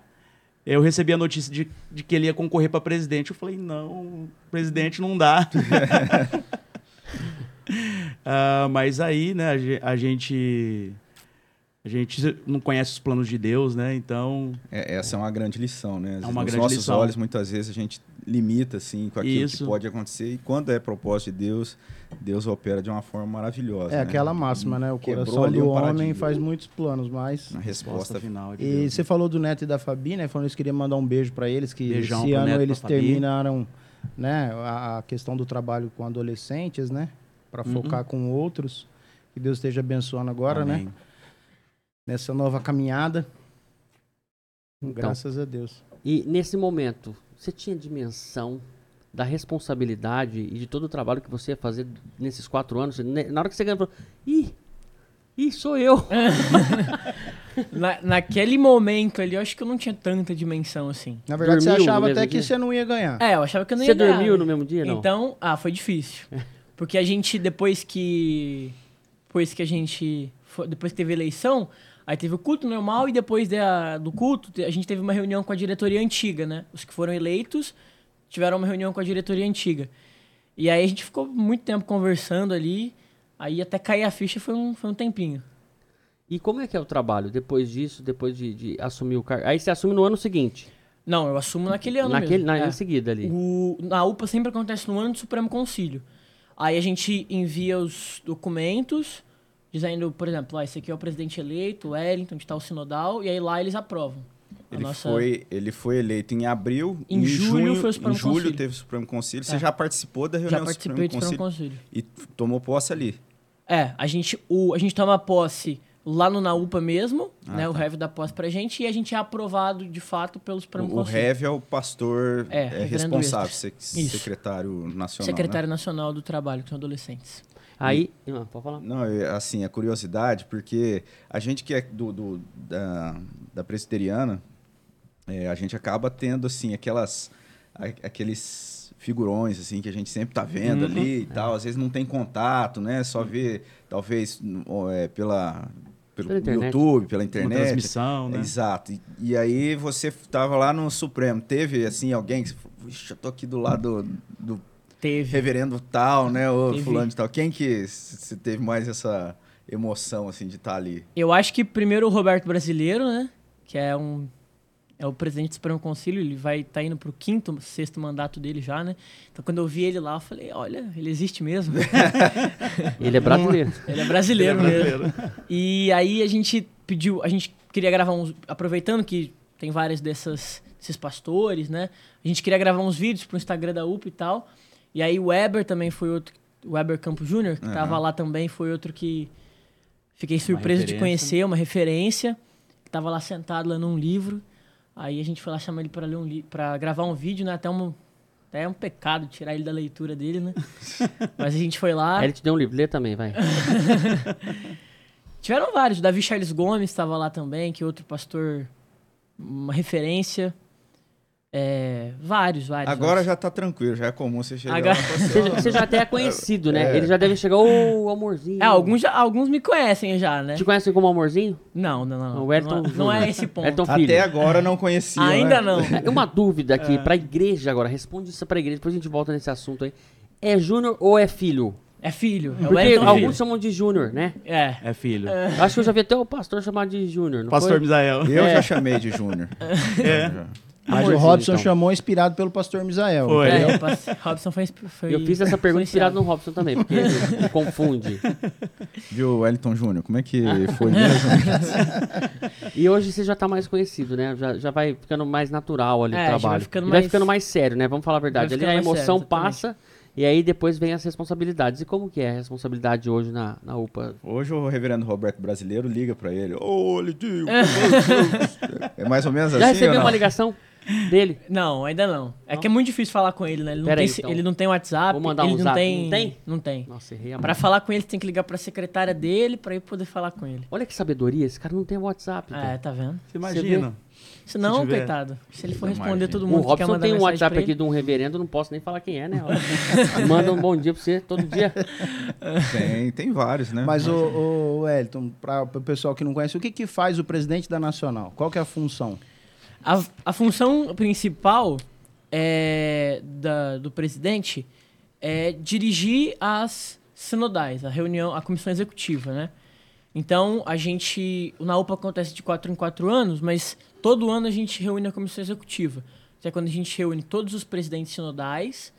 eu recebi a notícia de, de que ele ia concorrer para presidente. Eu falei, não, presidente não dá. Ah, mas aí, né, a ge- a gente. A gente não conhece os planos de Deus, né? Então. É, essa é uma grande lição, né? Às É uma grande nossos lição. olhos, muitas vezes, a gente limita, assim, com aquilo Isso. que pode acontecer. E quando é propósito de Deus, Deus opera de uma forma maravilhosa. É né? aquela máxima, né? O Quebrou coração ali do um homem paradigma. faz muitos planos, mas... A resposta final é de E Deus. você falou do Neto e da Fabi, né? Falando isso, queria mandar um beijo pra eles, que Beijão esse ano Neto eles terminaram, né? A, a questão do trabalho com adolescentes, né? Pra Uhum. focar com outros. Que Deus esteja abençoando agora, né? Amém. Nessa nova caminhada. Então, Graças a Deus. E nesse momento, você tinha dimensão da responsabilidade e de todo o trabalho que você ia fazer nesses quatro anos? Ne- Na hora que você ganhou, falou, ih, ih, sou eu. Na, naquele momento ali, eu acho que eu não tinha tanta dimensão assim. Na verdade, você Dormiu no achava até que dia? você não ia ganhar. É, eu achava que eu não Você ia ganhar, dormiu né? no mesmo dia, não? Então, ah, foi difícil. Porque a gente, depois que. Depois que a gente. Depois que teve eleição, aí teve o culto normal e depois da- do culto, a gente teve uma reunião com a diretoria antiga, né? Os que foram eleitos tiveram uma reunião com a diretoria antiga. E aí a gente ficou muito tempo conversando ali. Aí até cair a ficha foi um, foi um tempinho. E como é que é o trabalho depois disso, depois de, de assumir o cargo? Aí você assume no ano seguinte, Não, eu assumo naquele ano naquele, mesmo. na, É. em seguida ali. O- na UPA sempre acontece no ano do Supremo Concílio. Aí a gente envia os documentos, dizendo, por exemplo, ah, esse aqui é o presidente eleito, o Wellington, de tal sinodal, e aí lá eles aprovam. Ele, nossa- foi, ele foi eleito em abril. Em julho foi o Supremo Em julho Conselho. teve o Supremo Conselho. Você É. já participou da Já reunião do participei Supremo do Supremo Conselho Concílio. e tomou posse ali. É, a gente, o, a gente toma posse lá no Naupa mesmo, Ah, né? O tá. Rev da posse pra gente, e a gente é aprovado de fato pelo Supremo O, o Conselho. Rev é o pastor É, é, responsável, Esdras. sec- Isso. secretário nacional. Secretário Nacional do Trabalho com adolescentes. Aí, ah, pode falar. Não, é, assim, a curiosidade, porque a gente que é do, do- da, da presbiteriana, é, a gente acaba tendo, assim, aquelas, aqueles figurões, assim, que a gente sempre tá vendo Uhum. ali e tal. Às vezes não tem contato, né? Só vê, talvez, é, pela, pelo Pela. YouTube, pela Uma internet. transmissão, né? Exato. E, e aí você tava lá no Supremo. Teve, assim, alguém que... você falou, Vixe, eu tô aqui do lado do Teve. reverendo tal, né? Ou Teve. fulano de tal. Quem que você teve mais essa emoção, assim, de estar ali? Eu acho que primeiro o Roberto Brasileiro, né? Que é um é o presidente do Supremo Conselho, ele vai estar indo pro quinto, sexto mandato dele já, né? Então quando eu vi ele lá, eu falei, olha, ele existe mesmo. Ele é brasileiro. ele é brasileiro mesmo. E aí a gente pediu, a gente queria gravar uns, aproveitando que tem vários dessas, desses pastores, né? A gente queria gravar uns vídeos pro Instagram da UP e tal. E aí o Weber também foi outro, o Weber Campos Júnior, que Aham. tava lá também, foi outro que fiquei surpreso de conhecer, uma referência. Que tava lá sentado lendo um livro. Aí a gente foi lá chamar ele para ler um li para gravar um vídeo, né? Até um até é um pecado tirar ele da leitura dele, né? Mas a gente foi lá. Aí ele te deu um livro, lê também, vai. Tiveram vários. Davi Charles Gomes estava lá também, que é outro pastor, uma referência. É, vários, vários. Agora vários. já tá tranquilo, já é comum você chegar Agora- falar assim, Você, já- você já até é conhecido, né? É. Ele já deve chegar, ô, amorzinho. É, alguns, já, alguns me conhecem já, né? Te conhecem como amorzinho? Não, não, não. O Elton não, é- não é esse ponto. Filho. Até agora não conhecia. Ainda né? não. É uma dúvida aqui pra igreja agora. Responde isso pra igreja, depois a gente volta nesse assunto aí. É júnior ou é filho? É filho. É o Porque Elton alguns Filho. chamam de júnior, né? É. É filho. Acho que eu já vi até o pastor chamar de júnior, Pastor foi? Misael. Eu É. já chamei de Júnior. Já. Mas o Robson então. chamou inspirado pelo pastor Misael. Foi. É, Robson foi, foi Eu fiz essa pergunta inspirado no Robson também, porque ele confunde. Viu, Wellington Júnior? Como é que foi mesmo? E hoje você já tá mais conhecido, né? Já, já vai ficando mais natural ali É, o já vai trabalho. ficando E vai mais- ficando mais sério, né? Vamos falar a verdade. Ali a mais emoção sério, passa e aí depois vem as responsabilidades. E como que é a responsabilidade hoje na, na UPA? Hoje o reverendo Roberto Brasileiro liga pra ele. Ô, Lidinho, meu Deus. É mais ou menos Já assim, recebeu ou não? uma ligação dele? Não, ainda não. É que é muito difícil falar com ele, né? Ele não, Pera tem, aí, então. ele não tem WhatsApp. Vou mandar ele um não zap. tem, Não tem? Não tem. Nossa, errei a Pra mão. falar com ele, você tem que ligar pra secretária dele pra eu poder falar com ele. Olha que sabedoria, esse cara não tem WhatsApp. É, cara. tá vendo? Você imagina. Se não, tiver. coitado. Se ele for Imagina. responder todo O mundo que quer Robson mandar tem um WhatsApp pra aqui de um reverendo, não posso nem falar quem é, né? Manda um bom dia pra você todo dia. Tem, tem vários, né? Mas, o, o Wellington, para o pessoal que não conhece, o que, que faz o presidente da Nacional? Qual que é a função? A, a função principal é, da- do presidente é dirigir as sinodais, a reunião, a comissão executiva, né? Então, a gente... O NAUPA acontece de quatro em quatro anos, mas todo ano a gente reúne a comissão executiva. Que é quando a gente reúne todos os presidentes sinodais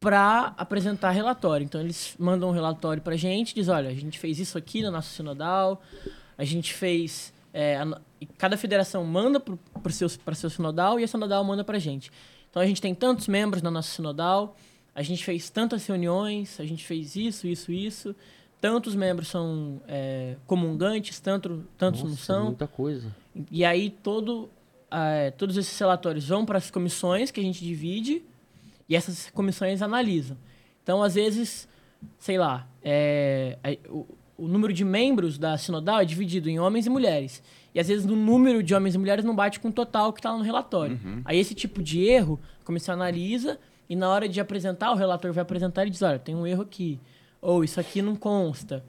para apresentar relatório. Então, eles mandam um relatório para a gente, diz, olha, a gente fez isso aqui na nossa sinodal, a gente fez... é, a e cada federação manda para o seu, seu sinodal e a sinodal manda para a gente. Então, a gente tem tantos membros na nossa sinodal, a gente fez tantas reuniões, a gente fez isso, isso, isso. Tantos membros são é, comungantes, tanto, tantos não Nossa, são. muita coisa. E aí todo, eh, todos esses relatórios vão para as comissões que a gente divide e essas comissões analisam. Então, às vezes, sei lá, é, é, o, número de membros da sinodal é dividido em homens e mulheres. E às vezes o número de homens e mulheres não bate com o total que está no relatório. Aí esse tipo de erro, a comissão analisa e na hora de apresentar, o relator vai apresentar e diz, olha, tem um erro aqui. Ou isso aqui não consta.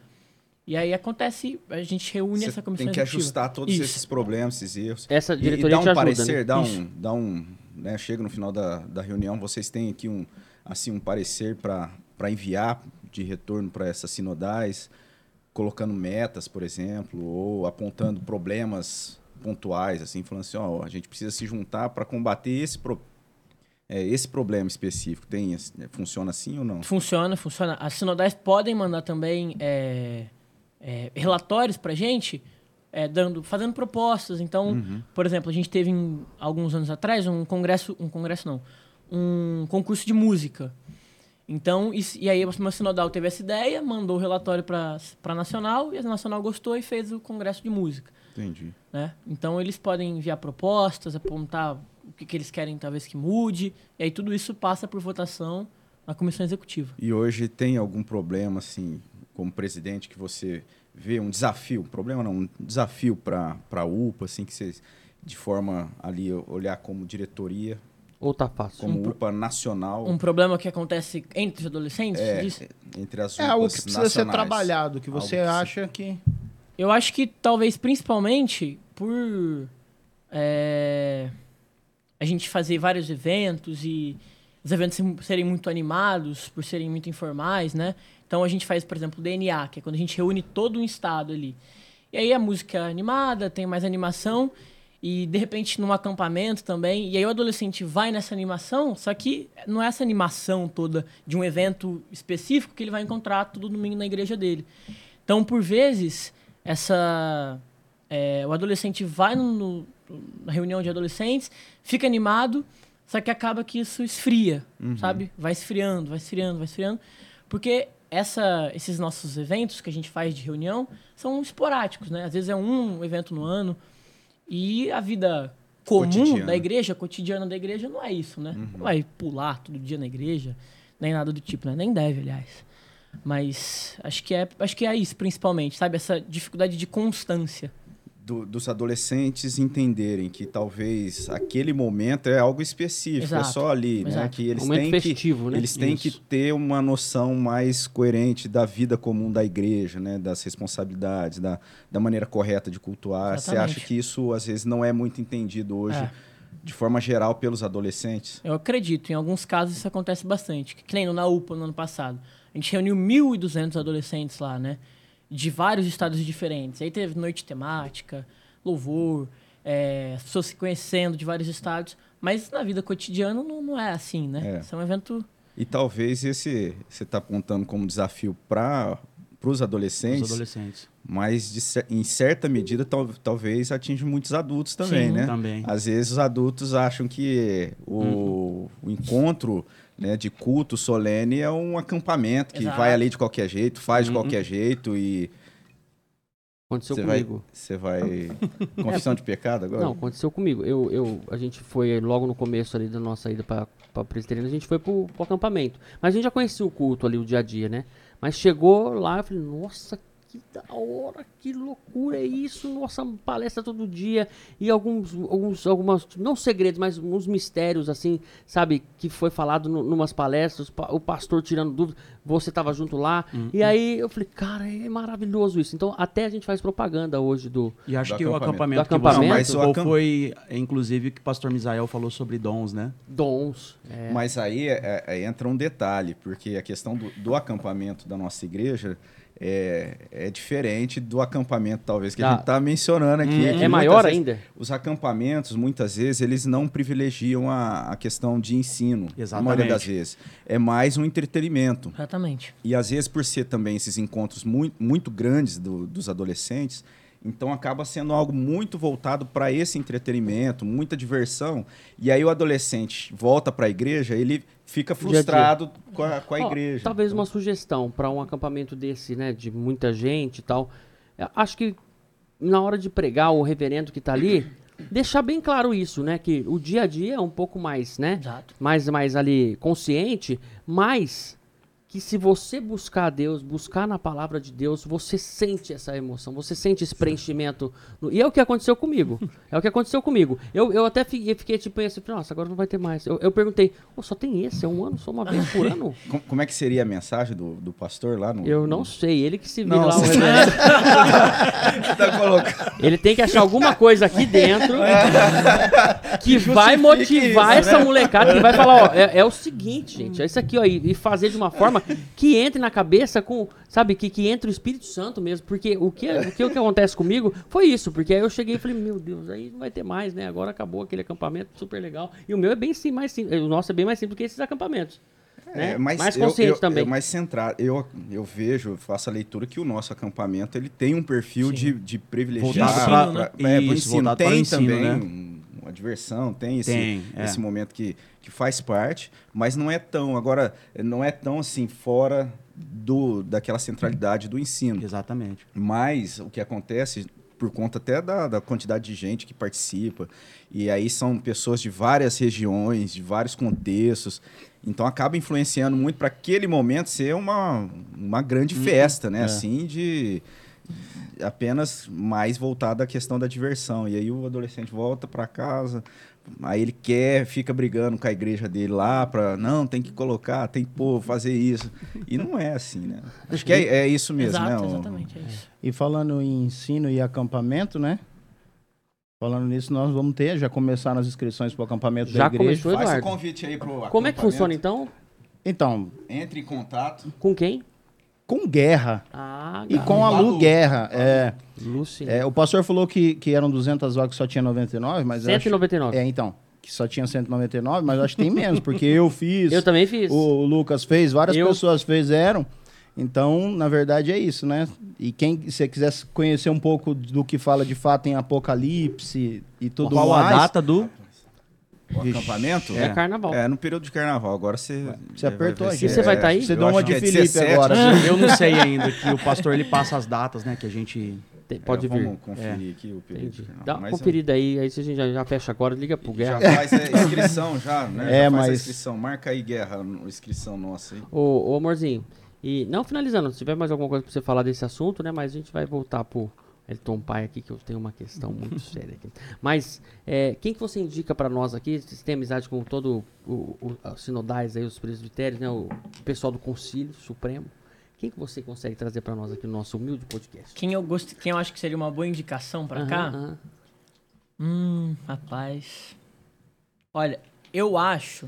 E aí acontece, a gente reúne Você essa comissão tem que executiva. ajustar todos Isso. esses problemas, esses erros. Essa E- diretoria e, te dá um ajuda, parecer, né? dá um, dá um, né, chega no final da, da reunião, vocês têm aqui um, assim, um parecer para enviar de retorno para essas sinodais, colocando metas, por exemplo, ou apontando problemas pontuais, assim, falando assim, ó, a gente precisa se juntar para combater esse, pro, é, esse problema específico. Tem, esse- funciona assim ou não? Funciona, funciona. As sinodais podem mandar também é, é, relatórios pra gente, é, dando, fazendo propostas. Então, por exemplo, a gente teve em, alguns anos atrás um congresso, um congresso não, um concurso de música. Então, isso- e aí uma sinodal teve essa ideia, mandou o relatório para a Nacional, e a Nacional gostou e fez o congresso de música. Entendi. Né? Então eles podem enviar propostas, apontar o que, que eles querem talvez que mude, e aí tudo isso passa por votação na comissão executiva. E hoje tem algum problema, assim, como presidente, que você vê um desafio, problema não, um desafio para a UPA, assim, que você, de forma ali, olhar como diretoria, Ou tá fácil? como Um UPA nacional, Um problema que acontece entre os adolescentes, é, entre as É UPAs algo que precisa ser nacionais. trabalhado, que você Algo que acha que... Eu acho que talvez principalmente por é, a gente fazer vários eventos e os eventos serem muito animados, por serem muito informais, né? Então a gente faz, por exemplo, o DNA, que é quando a gente reúne todo um estado ali. E aí a música é animada, tem mais animação, e de repente num acampamento também, e aí o adolescente vai nessa animação, só que não é essa animação toda de um evento específico que ele vai encontrar todo domingo na igreja dele. Então, por vezes, essa é, o adolescente vai no, no- na reunião de adolescentes, fica animado, só que acaba que isso esfria, sabe? Vai esfriando, vai esfriando, vai esfriando, porque essa, esses nossos eventos que a gente faz de reunião são esporádicos, né? Às vezes é um evento no ano e a vida comum da igreja, cotidiano da igreja, não é isso, né? Não vai pular todo dia na igreja, nem nada do tipo, né? Nem deve, aliás. Mas acho que é, acho que é isso, principalmente, sabe? Essa dificuldade de constância. Do- dos adolescentes entenderem que talvez aquele momento é algo específico, é Exato, só ali, né? exato. Que eles Momento têm que festivo, né? eles têm Isso. que ter uma noção mais coerente da vida comum da igreja, né? Das responsabilidades, da, da maneira correta de cultuar. Você Exatamente. acha que isso às vezes não é muito entendido hoje, É. de forma geral, pelos adolescentes? Eu acredito, em alguns casos isso acontece bastante. Que nem na UPA no ano passado. A gente reuniu 1.200 adolescentes lá, né? De vários estados diferentes. Aí teve noite temática, louvor, é, as pessoas se conhecendo de vários estados. Mas na vida cotidiana não, não é assim, né? É. Isso é um evento E talvez esse você está apontando como desafio para os Os adolescentes, adolescentes. mas de em certa medida tal- talvez atinge muitos adultos também, Sim. né? Também. Às vezes os adultos acham que o, Uhum. o encontro né, de culto solene é um acampamento que Exato. vai ali de qualquer jeito, faz de Uhum. qualquer jeito e Aconteceu vai, comigo. você vai confissão de pecado agora? Não, aconteceu comigo. Eu, eu, a gente foi logo no começo ali da nossa ida pra Presbiteriana, a gente foi pro, pro acampamento. Mas a gente já conhecia o culto ali, o dia a dia, né? Mas chegou lá, eu falei, nossa, que da hora, que loucura é isso, nossa, palestra todo dia. E alguns, alguns algumas, não segredos, mas uns mistérios, assim, sabe, que foi falado no, numas palestras, pa- o pastor tirando dúvidas, você tava junto lá. E aí eu falei, cara, é maravilhoso isso. Então até a gente faz propaganda hoje do, E acho Do que o acampamento. acampamento, Do que acampamento? você Não, mas o participou acamp- foi, inclusive, o que o pastor Misael falou sobre dons, né? dons. É. Mas aí é- é- entra um detalhe, porque a questão do, do acampamento da nossa igreja é, é diferente do acampamento, talvez, que a Ah. gente está mencionando aqui. Hum. que É maior vezes ainda? Os acampamentos, muitas vezes, eles não privilegiam a, a questão de ensino. Na Exatamente. maioria das vezes. É mais um entretenimento. Exatamente. E às vezes, por ser também esses encontros muito, muito grandes do- dos adolescentes, então acaba sendo algo muito voltado para esse entretenimento, muita diversão. E aí o adolescente volta para a igreja, ele fica dia. frustrado com a, com a Ó, igreja. Talvez Então, uma sugestão para um acampamento desse, né, de muita gente e tal. Eu Acho que na hora de pregar o reverendo que tá ali, deixar bem claro isso, né, que o dia a dia é um pouco mais, né, Exato. mais mais ali consciente, mas que se você buscar a Deus, buscar na palavra de Deus, você sente essa emoção, você sente esse preenchimento. no- E é o que aconteceu comigo. É o que aconteceu comigo. Eu, eu até fiquei, fiquei tipo assim, nossa, agora não vai ter mais. Eu, eu perguntei, "Ô, só tem esse? É um ano, só uma vez por ano? com- como é que seria a mensagem do, do pastor lá no. Eu não sei, ele que se vira Não, lá. o tá colocando. Ele tem que achar alguma coisa aqui dentro que vai motivar isso, essa né? molecada, que vai falar, ó, é, é o seguinte, gente, é isso aqui, ó, e, e fazer de uma forma que entre na cabeça com, sabe, que, que entre o Espírito Santo mesmo, porque o que, o que, o que acontece comigo foi isso, porque aí eu cheguei e falei, meu Deus, aí não vai ter mais, né, agora acabou aquele acampamento super legal, e o meu é bem sim, mais simples, o nosso é bem mais simples do que esses acampamentos. né? É, mas mais eu- consciente eu, também. Eu, mais centrado. Eu, eu vejo, faço a leitura que o nosso acampamento ele tem um perfil de, de privilegiar. Voltado pra- pra- é, Isso, ensino. voltado para Tem o ensino, também né? Um- uma diversão, tem esse, Tem, é. esse momento que, que faz parte, mas não é tão. Agora, não é tão assim fora do, daquela centralidade do ensino. Exatamente. Mas o que acontece, por conta até da, da quantidade de gente que participa, e aí são pessoas de várias regiões, de vários contextos, então acaba influenciando muito para aquele momento ser uma, uma grande festa, né? é. Assim, de apenas mais voltada à questão da diversão. E aí o adolescente volta para casa, aí ele quer, fica brigando com a igreja dele lá para não, tem que colocar, tem que pôr, fazer isso. E não é assim, né? Acho que é, é isso mesmo, Exato, né? exatamente. É isso. E falando em ensino e acampamento, né? Falando nisso, nós vamos ter, já começaram as inscrições para o acampamento Já da igreja. começou, Faz o Eduardo. convite aí pro Como é que funciona então? Então, Entre em contato. Com quem? Com guerra Ah, e com a Lu. Guerra. É, Lucy. é, o pastor falou que, que eram 200 vagas, só tinha 99, mas eu acho- 199. É, então, que só tinha 199, mas eu acho que tem menos, porque eu fiz, Eu também fiz. o, Lucas fez, várias Eu- pessoas fizeram. Então, na verdade, é isso, né? E quem se quiser conhecer um pouco do que fala de fato em Apocalipse e tudo Qual mais, a data do... O Vixe. acampamento? É carnaval. É, no período de carnaval. Agora você. Você apertou vai a ver E se você é- vai tá aí? Você eu deu uma de é Felipe 17. agora. Eu não sei ainda, que o pastor ele passa as datas, né? Que a gente Tem- pode É, vir. Vamos conferir aqui o período. Dá uma Mas, conferida aí, aí se a gente já, já fecha agora, liga pro Já Guerra. faz a inscrição já, né? É, já faz a mas- inscrição. Marca aí, Guerra, inscrição nossa aí. Ô, ô, amorzinho, e não finalizando, se tiver mais alguma coisa pra você falar desse assunto, né? Mas a gente vai voltar pro Elton Pai aqui, que eu tenho uma questão muito séria aqui. Mas é, quem que você indica pra nós aqui? Você tem amizade com todo o, o, os sinodais aí, os presbitérios, né? O pessoal do Concílio Supremo. Quem que você consegue trazer pra nós aqui no nosso humilde podcast? Quem eu, gost... Quem eu acho que seria uma boa indicação pra Aham, cá? aham. Hum, rapaz. Olha, eu acho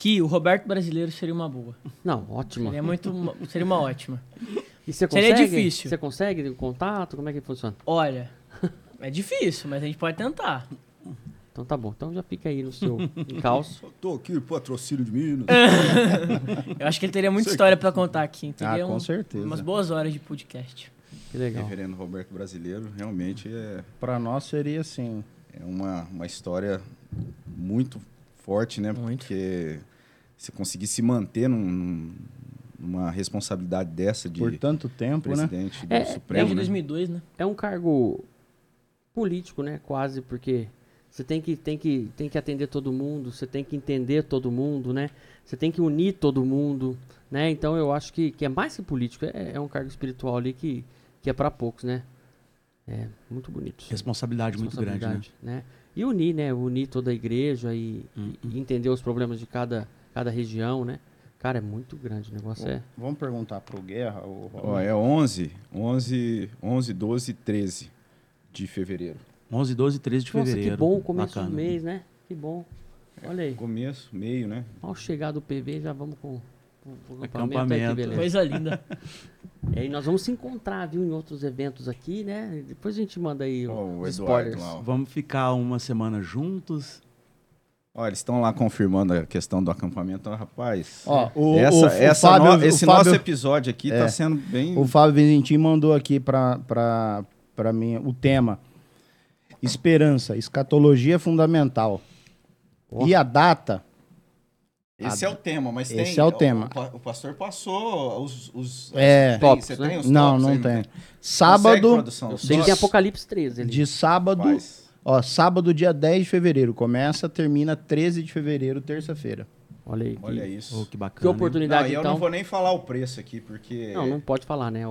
que o Roberto Brasileiro seria uma boa. Não, ótimo. Seria muito, seria uma ótima. E você Seria consegue? difícil. Você consegue o contato? Como é que funciona? Olha, é difícil, mas a gente pode tentar. Então tá bom. Então já fica aí no seu encalço. Tô aqui, patrocínio de Minas. Eu acho que ele teria muita história pra contar aqui. Ah, Teria com um- certeza. umas boas horas de podcast. Que legal. Reverendo Roberto Brasileiro, realmente é, Pra nós seria assim. é uma, uma história muito forte, né? Muito. Porque você conseguir se manter num- numa responsabilidade dessa de Por tanto tempo, né? presidente do É, Supremo, Desde né? 2002, né? é um cargo político, né? Quase, porque você tem que, tem, que, tem que atender todo mundo, você tem que entender todo mundo, né? Você tem que unir todo mundo, né? Então eu acho que, que é mais que político, é, é um cargo espiritual ali que, que é para poucos, né? É muito bonito. Responsabilidade muito grande, né? Responsabilidade, né? E unir, né? Unir toda a igreja e, e- e entender os problemas de cada, cada região, né? Cara, é muito grande o negócio. É. Vamos perguntar pro Guerra. O... Ó, é 11, 11, 11, 12 e 13 de fevereiro. 11, 12 e 13 de Nossa, fevereiro. que bom o começo Bacana. do mês, né? Que bom. Olha aí. Começo, meio, né? Ao chegar do PV, já vamos com o acampamento. Aí, que Acampamento. beleza. Coisa linda. E aí nós vamos se encontrar, viu, em outros eventos aqui, né? Depois a gente manda aí Ó, o os Eduardo spoilers. ó. Vamos ficar uma semana juntos. Ó, eles estão lá confirmando a questão do acampamento. Rapaz, Ó, o, essa, o- o essa Fábio- no- esse o Fábio- nosso episódio aqui É. tá sendo bem... O Fábio Vizentim mandou aqui pra mim o tema. Esperança, escatologia fundamental. Ó. E a data, Esse é o tema, mas Esse tem... é o tema. O, pa- o pastor passou os... os É. tem- você né? tem os não, não aí, tem. Consegue, Sábado, produção? Eu sei que tem Apocalipse 13 ali. de sábado, Faz. Ó, sábado dia 10 de fevereiro. Começa, termina 13 de fevereiro, terça-feira. Olha aí. Olha que, isso. Oh, que bacana. que oportunidade, Não, eu então. não vou nem falar o preço aqui, porque Não, não pode falar, né?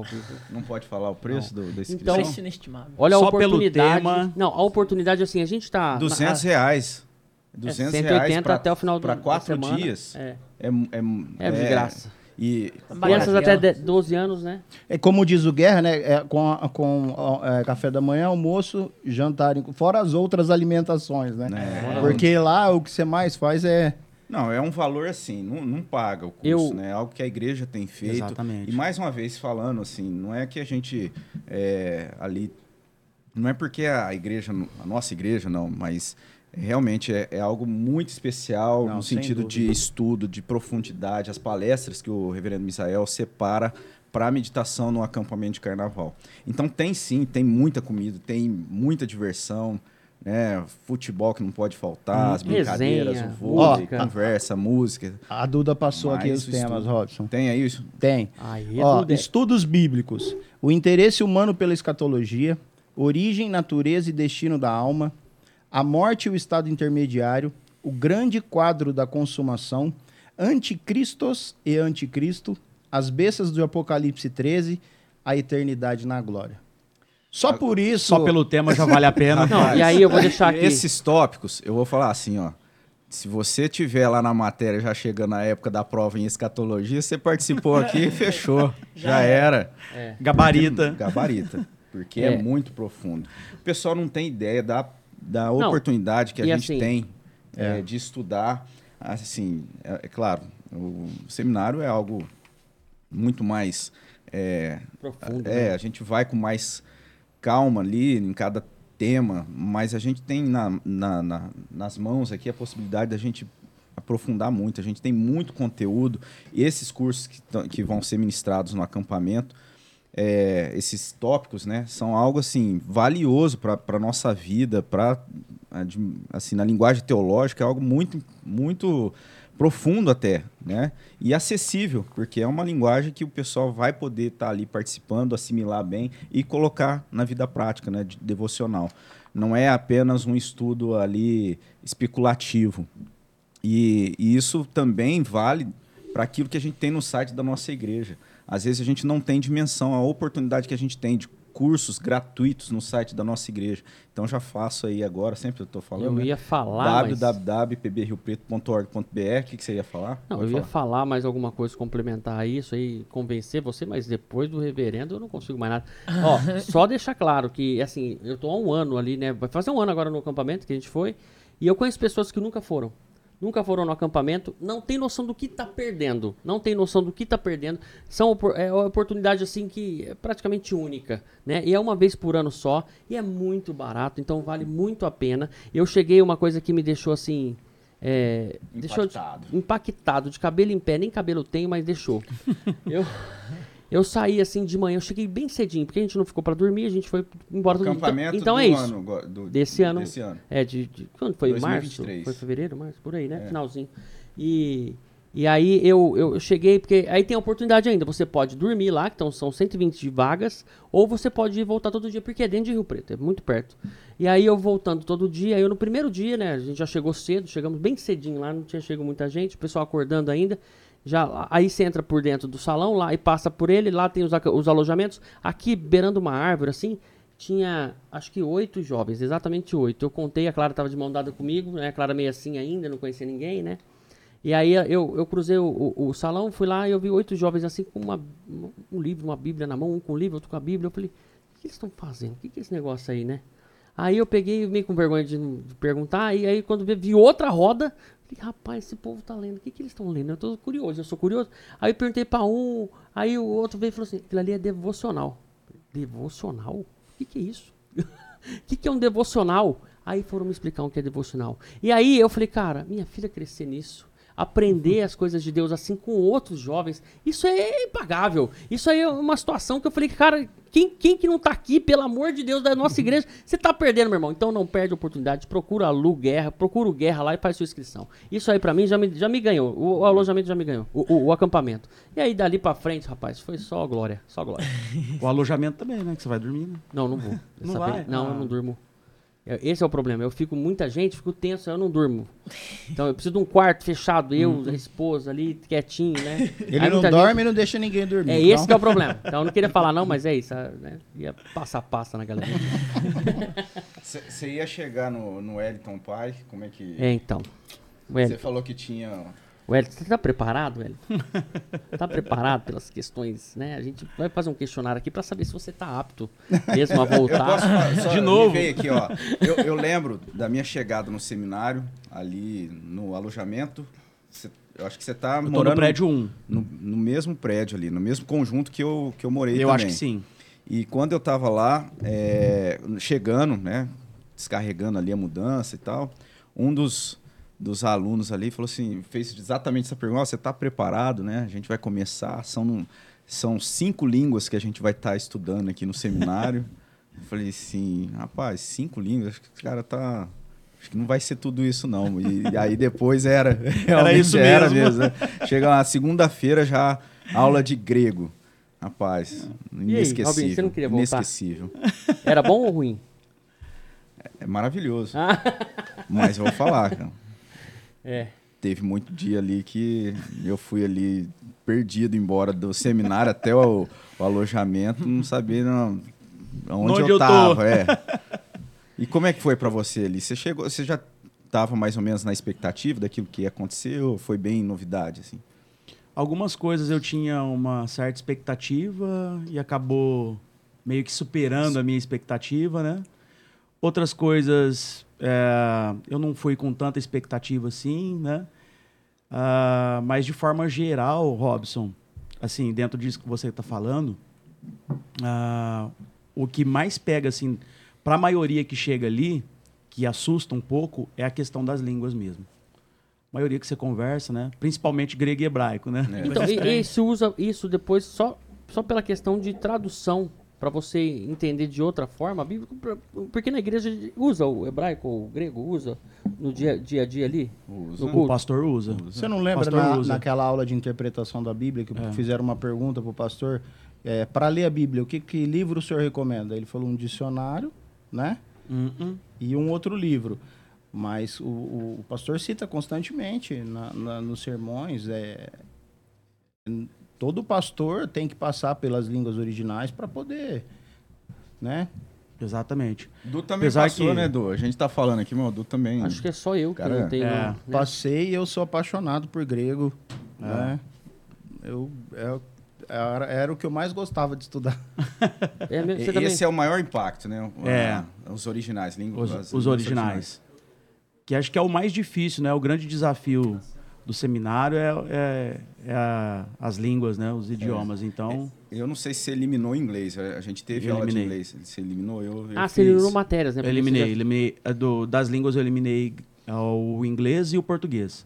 não pode falar o preço do, da inscrição. Então- Preço inestimável. Olha a Só pelo oportunidade. tema- Não, a oportunidade, assim, a gente tá. 200 na, reais. é, 200 180 reais pra, até o final do pra da quatro semana. dias. É, É, é, é, de graça. E Crianças até de- 12 anos, né? É como diz o Guerra, né? É, com com é, café da manhã, almoço, jantar, fora as outras alimentações, né? né, Porque lá o que você mais faz é. Não, é um valor assim, não, não paga o custo, Eu- né? É algo que a igreja tem feito. Exatamente. E mais uma vez falando assim, não é que a gente é, ali. Não é porque a igreja, a nossa igreja, não, mas realmente é, é algo muito especial Não, no sentido de dúvida. estudo, de profundidade, as palestras que o reverendo Misael separa para meditação no acampamento de carnaval. Então tem sim, tem muita comida, tem muita diversão, né? Futebol que não pode faltar, as brincadeiras, Resenha, o vôlei, música. conversa, música. A Duda passou aqui os temas, estudo. Robson. Tem aí isso? Tem. Aí, Ó, estudos bíblicos. O interesse humano pela escatologia, origem, natureza e destino da alma, a morte e o estado intermediário, o grande quadro da consumação, anticristos e anticristo, as bestas do Apocalipse 13, a eternidade na glória. Só por isso. Só pelo tema já vale a pena. Não, e aí eu vou deixar aqui. Esses tópicos, eu vou falar assim, ó. Se você tiver lá na matéria já chegando na época da prova em escatologia, você participou aqui, fechou. Já era. Gabarita. Gabarita. Porque é. É. muito profundo. O pessoal não tem ideia da, da Não, oportunidade que a gente assim- tem é, de estudar. Assim, é, é claro, o seminário é algo muito mais. É, Profundo. é, né? a gente vai com mais calma ali em cada tema, mas a gente tem na, na- na- nas mãos aqui a possibilidade da gente aprofundar muito. A gente tem muito conteúdo. E esses cursos que, que vão ser ministrados no acampamento, é, esses tópicos, né, são algo assim valioso para a nossa vida, para assim na linguagem teológica é algo muito muito profundo até, né? E acessível, porque é uma linguagem que o pessoal vai poder estar ali participando, assimilar bem e colocar na vida prática, né? De devocional. Não é apenas um estudo ali especulativo. E, e isso também vale para aquilo que a gente tem no site da nossa igreja. Às vezes a gente não tem dimensão, a oportunidade que a gente tem de cursos gratuitos no site da nossa igreja. Então já faço aí agora, sempre eu estou falando. Eu né? ia falar. mas- www.pbriopreto.org.br. O que, que você ia falar? Não, Pode eu ia falar. falar mais alguma coisa, complementar isso aí, convencer você, mas depois do reverendo eu não consigo mais nada. Ó, só deixar claro que, assim, eu tô há um ano ali, né? Vai fazer um ano agora no acampamento que a gente foi, e eu conheço pessoas que nunca foram. Nunca foram no acampamento, não tem noção do que tá perdendo. Não tem noção do que tá perdendo. São opor- é uma oportunidade assim que é praticamente única, né? E é uma vez por ano só, e é muito barato, então vale muito a pena. Eu cheguei uma coisa que me deixou assim, é, deixou de- Impactado. impactado, de cabelo em pé, nem cabelo tenho, mas deixou. eu, eu saí assim de manhã, eu cheguei bem cedinho, porque a gente não ficou pra dormir, a gente foi embora todo dia. Acampamento Então, então do é isso. ano, do- Desse ano. Desse ano. É, de, de- quando foi? 2023. Março? Foi fevereiro, março? Por aí, né? É. Finalzinho. E, e aí eu, eu eu cheguei, porque aí tem a oportunidade ainda. Você pode dormir lá, que então são 120 de vagas, ou você pode ir voltar todo dia, porque é dentro de Rio Preto, é muito perto. E aí eu voltando todo dia, aí eu no primeiro dia, né? A gente já chegou cedo, chegamos bem cedinho lá, não tinha chegado muita gente, o pessoal acordando ainda. Já, aí você entra por dentro do salão lá e passa por ele, lá tem os, os alojamentos. Aqui, beirando uma árvore, assim, tinha acho que oito jovens, exatamente oito. Eu contei, a Clara estava de mão dada comigo, né? A Clara meio assim ainda, não conhecia ninguém, né? E aí eu, eu cruzei o, o, o salão, fui lá e eu vi oito jovens assim com uma, um livro, uma bíblia na mão, um com o livro, outro com a bíblia. Eu falei, o que eles estão fazendo? O que, que é esse negócio aí, né? Aí eu peguei, meio com vergonha de, perguntar, e aí quando vi outra roda, falei, rapaz, esse povo tá lendo, o que, que eles estão lendo? Eu tô curioso, eu sou curioso. Aí eu perguntei pra um, aí o outro veio e falou assim, aquilo ali é devocional. Devocional? O que, que é isso? O que, que é um devocional? Aí foram me explicar o que é devocional. E aí eu falei, cara, minha filha crescer nisso, aprender as coisas de Deus assim com outros jovens, isso é impagável. Isso aí é uma situação que eu falei, cara, quem, quem que não tá aqui, pelo amor de Deus, da nossa igreja, você tá perdendo, meu irmão. Então não perde a oportunidade, procura a Lu Guerra, procura o Guerra lá e faz sua inscrição. Isso aí pra mim já me, já me ganhou, o, o alojamento já me ganhou, o, o- o acampamento. E aí dali pra frente, rapaz, foi só glória, só glória. O alojamento também, né? Que você vai dormir, né? Não, não vou. Não vai? Não, Ah. eu não durmo. É, Esse é o problema. Eu fico muita gente, fico tenso, eu não durmo. Então eu preciso de um quarto fechado, eu, a esposa ali, quietinho, né? Ele Aí não dorme gente- e não deixa ninguém dormir. É esse que é o problema. Então eu não queria falar não, mas é isso. Né? Ia passar passa na galera. Você ia chegar no, no Wellington Pai, como é que... É, então. Você falou que tinha... Wellington, você tá preparado, Wellington? Tá preparado pelas questões, né? A gente vai fazer um questionário aqui pra saber se você tá apto mesmo a Eu posso voltar. só De novo. aqui, ó. Eu, eu lembro da minha chegada no seminário, ali no alojamento. Cê- eu acho que você tá Eu tô morando no prédio 1. no, no mesmo prédio ali, no mesmo conjunto que eu, que eu morei Eu também. acho que sim. E quando eu tava lá, é, chegando, né, descarregando ali a mudança e tal, um dos, dos alunos ali falou assim, fez exatamente essa pergunta, "Ó, você está preparado, né? A gente vai começar, são, num- são cinco línguas que a gente vai estar estudando aqui no seminário. eu falei assim, rapaz, cinco línguas, acho que esse cara tá... Acho que não vai ser tudo isso, não. E, aí depois era. realmente isso Era mesmo. mesmo. né? Chega lá, segunda-feira já, aula de grego. Rapaz, aí, inesquecível. Robin, você não queria voltar? Inesquecível. Era bom ou ruim? É maravilhoso. Ah. Mas eu vou falar, cara. É. Teve muito dia ali que eu fui ali perdido embora do seminário até o, o alojamento, não sabia não, onde, Onde eu, eu tava. É. E como é que foi pra você ali? Você chegou, você já tava mais ou menos na expectativa daquilo que ia acontecer ou foi bem novidade assim? Algumas coisas eu tinha uma certa expectativa e acabou meio que superando a minha expectativa, né? Outras coisas é, eu não fui com tanta expectativa assim, né? Ah, mas de forma geral, Robson, assim, dentro disso que você está falando, ah, o que mais pega, assim, para a maioria que chega ali, que assusta um pouco, é a questão das línguas mesmo. A maioria que você conversa, né? Principalmente grego e hebraico, né? É. Então, e, e se usa isso depois só, só pela questão de tradução para você entender de outra forma a Bíblia, pra- porque na igreja usa o hebraico ou o grego, usa no dia, dia a dia ali, Usa. O pastor usa. Você não lembra na- usa. naquela aula de interpretação da Bíblia que É. fizeram uma pergunta pro pastor? É, para ler a Bíblia, o que, que livro o senhor recomenda? Ele falou um dicionário, né? Hum, hum. E um outro livro. Mas o, o- o pastor cita constantemente na- na- nos sermões. É, todo pastor tem que passar pelas línguas originais para poder, né? Exatamente. Du também Apesar passou, que- né, Du? A gente tá falando aqui, o Du também. Acho que é só eu que Cara, não tenho. é. né? Passei e eu sou apaixonado por grego, É. né? Eu, é- era, era o que eu mais gostava de estudar. É, mesmo, você E- também. Esse é o maior impacto, né? É. Ah, Os originais, línguas. Os, as os línguas originais. Que acho que é o mais difícil, né? O grande desafio do seminário é, é- é a- as línguas, né? Os idiomas. Então, Eu não sei se você eliminou o inglês. A gente teve Eu aula de eliminei. inglês. Você eliminou, eu. eu ah, fiz. você eliminou matérias, né? eu eliminei. já- eliminei do- das línguas eu eliminei o inglês e o português.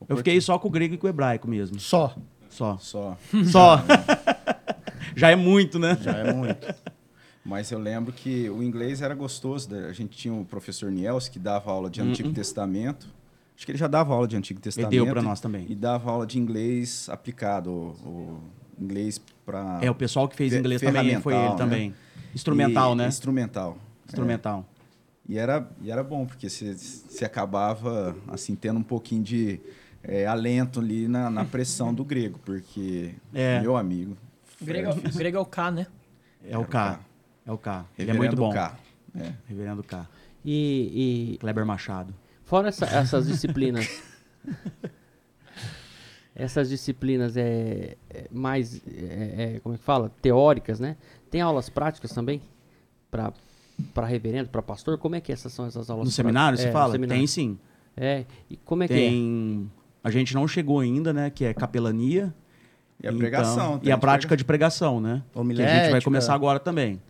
O Eu fiquei só com o grego e com o hebraico mesmo. Só. Só. Só. Só. Já é muito, né? Já é muito. Mas eu lembro que o inglês era gostoso. né? A gente tinha o professor Niels, que dava aula de Antigo Testamento. Acho que ele já dava aula de Antigo Ele Testamento. deu para nós também. E dava aula de inglês aplicado. O, o inglês para. É, o pessoal que fez Fe- inglês também foi ele né? também. Instrumental, né? Instrumental. Instrumental. E era, e era bom, porque você, você acabava assim tendo um pouquinho de é, alento ali na, na pressão do grego, porque, É. meu amigo. Grego, grego é o K, né? É o K. É o K. Ele é muito bom. K. É. Reverendo K. E, e Kleber Machado. Fora essa- essas disciplinas. essas disciplinas é, é mais, é, é, como é que fala? Teóricas, né? Tem aulas práticas também? Para para reverendo, para pastor? Como é que essas são essas aulas No seminário, você É, fala? seminário. Tem sim. É. E como é que Tem. A gente não chegou ainda, né? Que é capelania. E a Então, pregação. E a prática de pregação, né? Que a gente vai Homilética. começar agora também.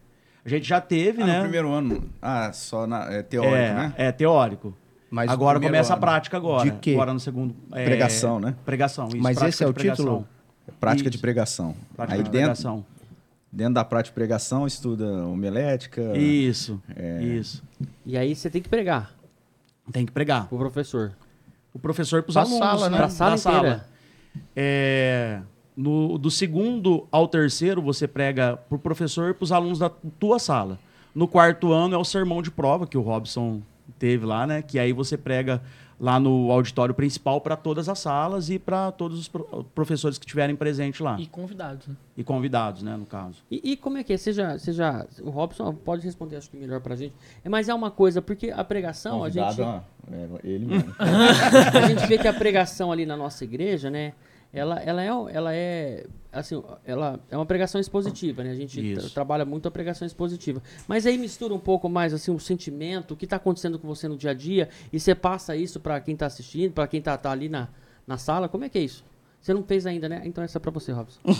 A gente já teve, Ah, né? no primeiro ano. Ah, só na, é teórico, é, né? é teórico. Mas agora o começa a ano. prática agora. De quê? Agora no segundo. é, Pregação, né? Pregação. Isso, Mas esse é o título? pregação. Prática Isso. de pregação. Prática Aí de dentro, pregação. dentro da prática de pregação, estuda homilética. Isso. É. Isso. E aí você tem que pregar Tem que pregar. pro professor. O professor para os Pra alunos, sala, né? né? Pra sala Da inteira. É, no, do segundo ao terceiro, você prega para o professor e para os alunos da tua sala. No quarto ano é o sermão de prova que o Robson teve lá, né? Que aí você prega lá no auditório principal para todas as salas e para todos os pro- professores que estiverem presentes lá. E E, convidados. Né? convidados, né, no caso. E, e como é que é? Você já, você já- o Robson pode responder, acho que melhor pra gente. É, mas é uma coisa, porque a pregação, a gente, Convidado, ó, é, ele mesmo. a gente vê que a pregação ali na nossa igreja, né? Ela, ela é, ela é, assim, ela é uma pregação expositiva, né? A gente Isso. tra- trabalha muito a pregação expositiva. Mas aí mistura um pouco mais, assim, o sentimento, o que está acontecendo com você no dia a dia, e você passa isso para quem está assistindo, para quem tá, tá ali na, na sala. Como é que é isso? Você não fez ainda, né? Então essa é para você, Robson.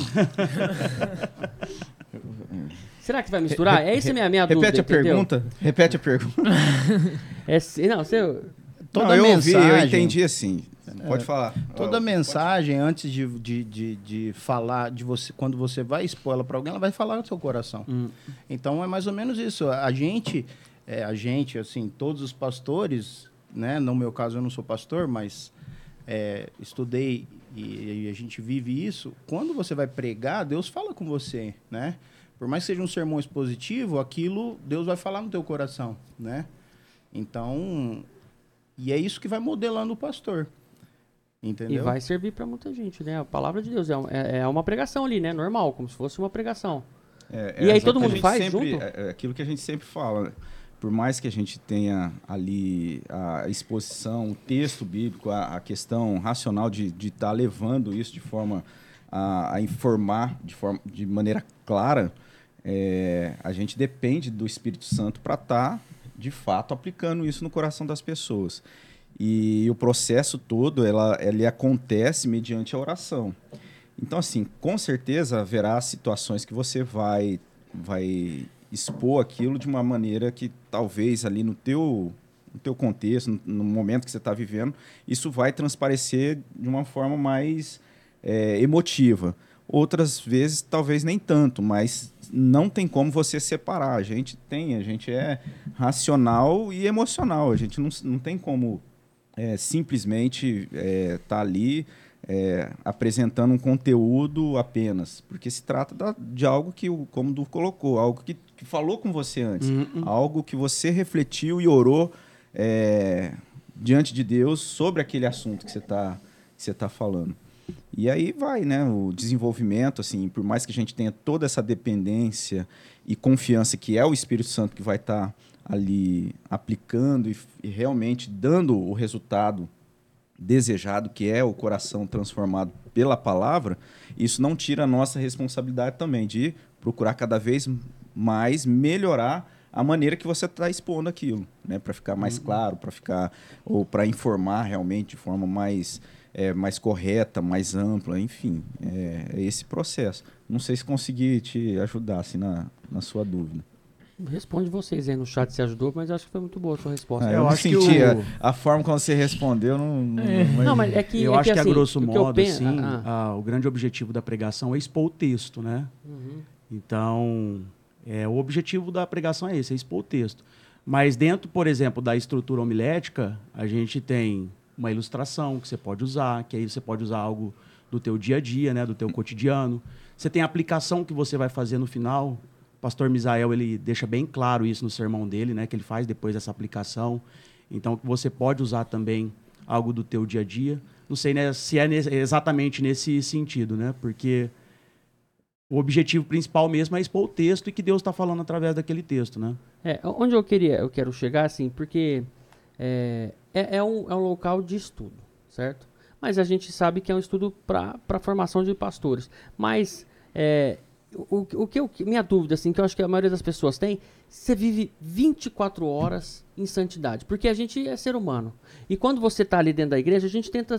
Será que vai misturar? É essa a minha, minha dúvida, Repete a entendeu? pergunta. Repete a pergunta. É, não, você... Toda Não, eu ouvi, eu mensagem- entendi assim. Pode falar. Toda Ó, mensagem, antes de, de, de, de falar, de você, quando você vai expor ela para alguém, ela vai falar do seu coração. Hum. Então é mais ou menos isso. A gente, é, a gente, assim, todos os pastores, né? No meu caso eu não sou pastor, mas é, estudei e, e a gente vive isso. Quando você vai pregar, Deus fala com você, né? Por mais que seja um sermão expositivo, aquilo Deus vai falar no teu coração, né? Então, e é isso que vai modelando o pastor. Entendeu? E vai servir para muita gente, né? A palavra de Deus é, é- é uma pregação ali, né? Normal, como se fosse uma pregação. É, E aí exato. todo mundo faz sempre- junto? É, é aquilo que a gente sempre fala. né? Por mais que a gente tenha ali a exposição, o texto bíblico, a, a questão racional de estar levando isso de forma a, a informar de, forma, de maneira clara, é, a gente depende do Espírito Santo para estar, de fato, aplicando isso no coração das pessoas. E o processo todo, ela, ele acontece mediante a oração. Então, assim, com certeza haverá situações que você vai, vai expor aquilo de uma maneira que talvez ali no teu, no teu contexto, no, no momento que você está vivendo, isso vai transparecer de uma forma mais é, emotiva. outras vezes talvez nem tanto, mas não tem como você separar. A gente tem, a gente é racional e emocional. A gente não, não tem como é, simplesmente estar é, tá ali é, apresentando um conteúdo apenas, porque se trata da, de algo que, como o Du colocou, algo que, que falou com você antes, Uhum. algo que você refletiu e orou é, diante de Deus sobre aquele assunto que você está você tá falando. E aí vai, né? O desenvolvimento, assim, por mais que a gente tenha toda essa dependência e confiança que é o Espírito Santo que vai estar ali aplicando e, e realmente dando o resultado desejado, que é o coração transformado pela palavra, isso não tira a nossa responsabilidade também de procurar cada vez mais melhorar a maneira que você está expondo aquilo, né? Para ficar mais claro, para ficar ou para informar realmente de forma mais é, mais correta, mais ampla, enfim, é, é esse processo. Não sei se consegui te ajudar assim na, na sua dúvida. Responde vocês aí no chat se ajudou, mas acho que foi muito boa a sua resposta. Ah, eu eu acho que senti o- a, a forma como você respondeu, não. não- Não, mas é que eu é acho que, assim, a grosso o que eu modo, pen- assim, ah, ah. ah, o grande objetivo da pregação é expor o texto, né? Uhum. Então, é, o objetivo da pregação é esse, é expor o texto. Mas dentro, por exemplo, da estrutura homilética, a gente tem uma ilustração que você pode usar, que aí você pode usar algo do teu dia a dia, né, do teu cotidiano. Você tem a aplicação que você vai fazer no final. Pastor Misael, ele deixa bem claro isso no sermão dele, né, que ele faz depois dessa aplicação. Então, você pode usar também algo do teu dia a dia. Não sei né, se é exatamente nesse sentido, né? Porque o objetivo principal mesmo é expor o texto e que Deus está falando através daquele texto, né? É, onde eu queria, eu quero chegar assim, porque é, é, é um, é um local de estudo, certo? Mas a gente sabe que é um estudo para a formação de pastores. Mas é, o, o que eu, minha dúvida, assim, que eu acho que a maioria das pessoas tem, você vive 24 horas em santidade, porque a gente é ser humano. E quando você está ali dentro da igreja, a gente tenta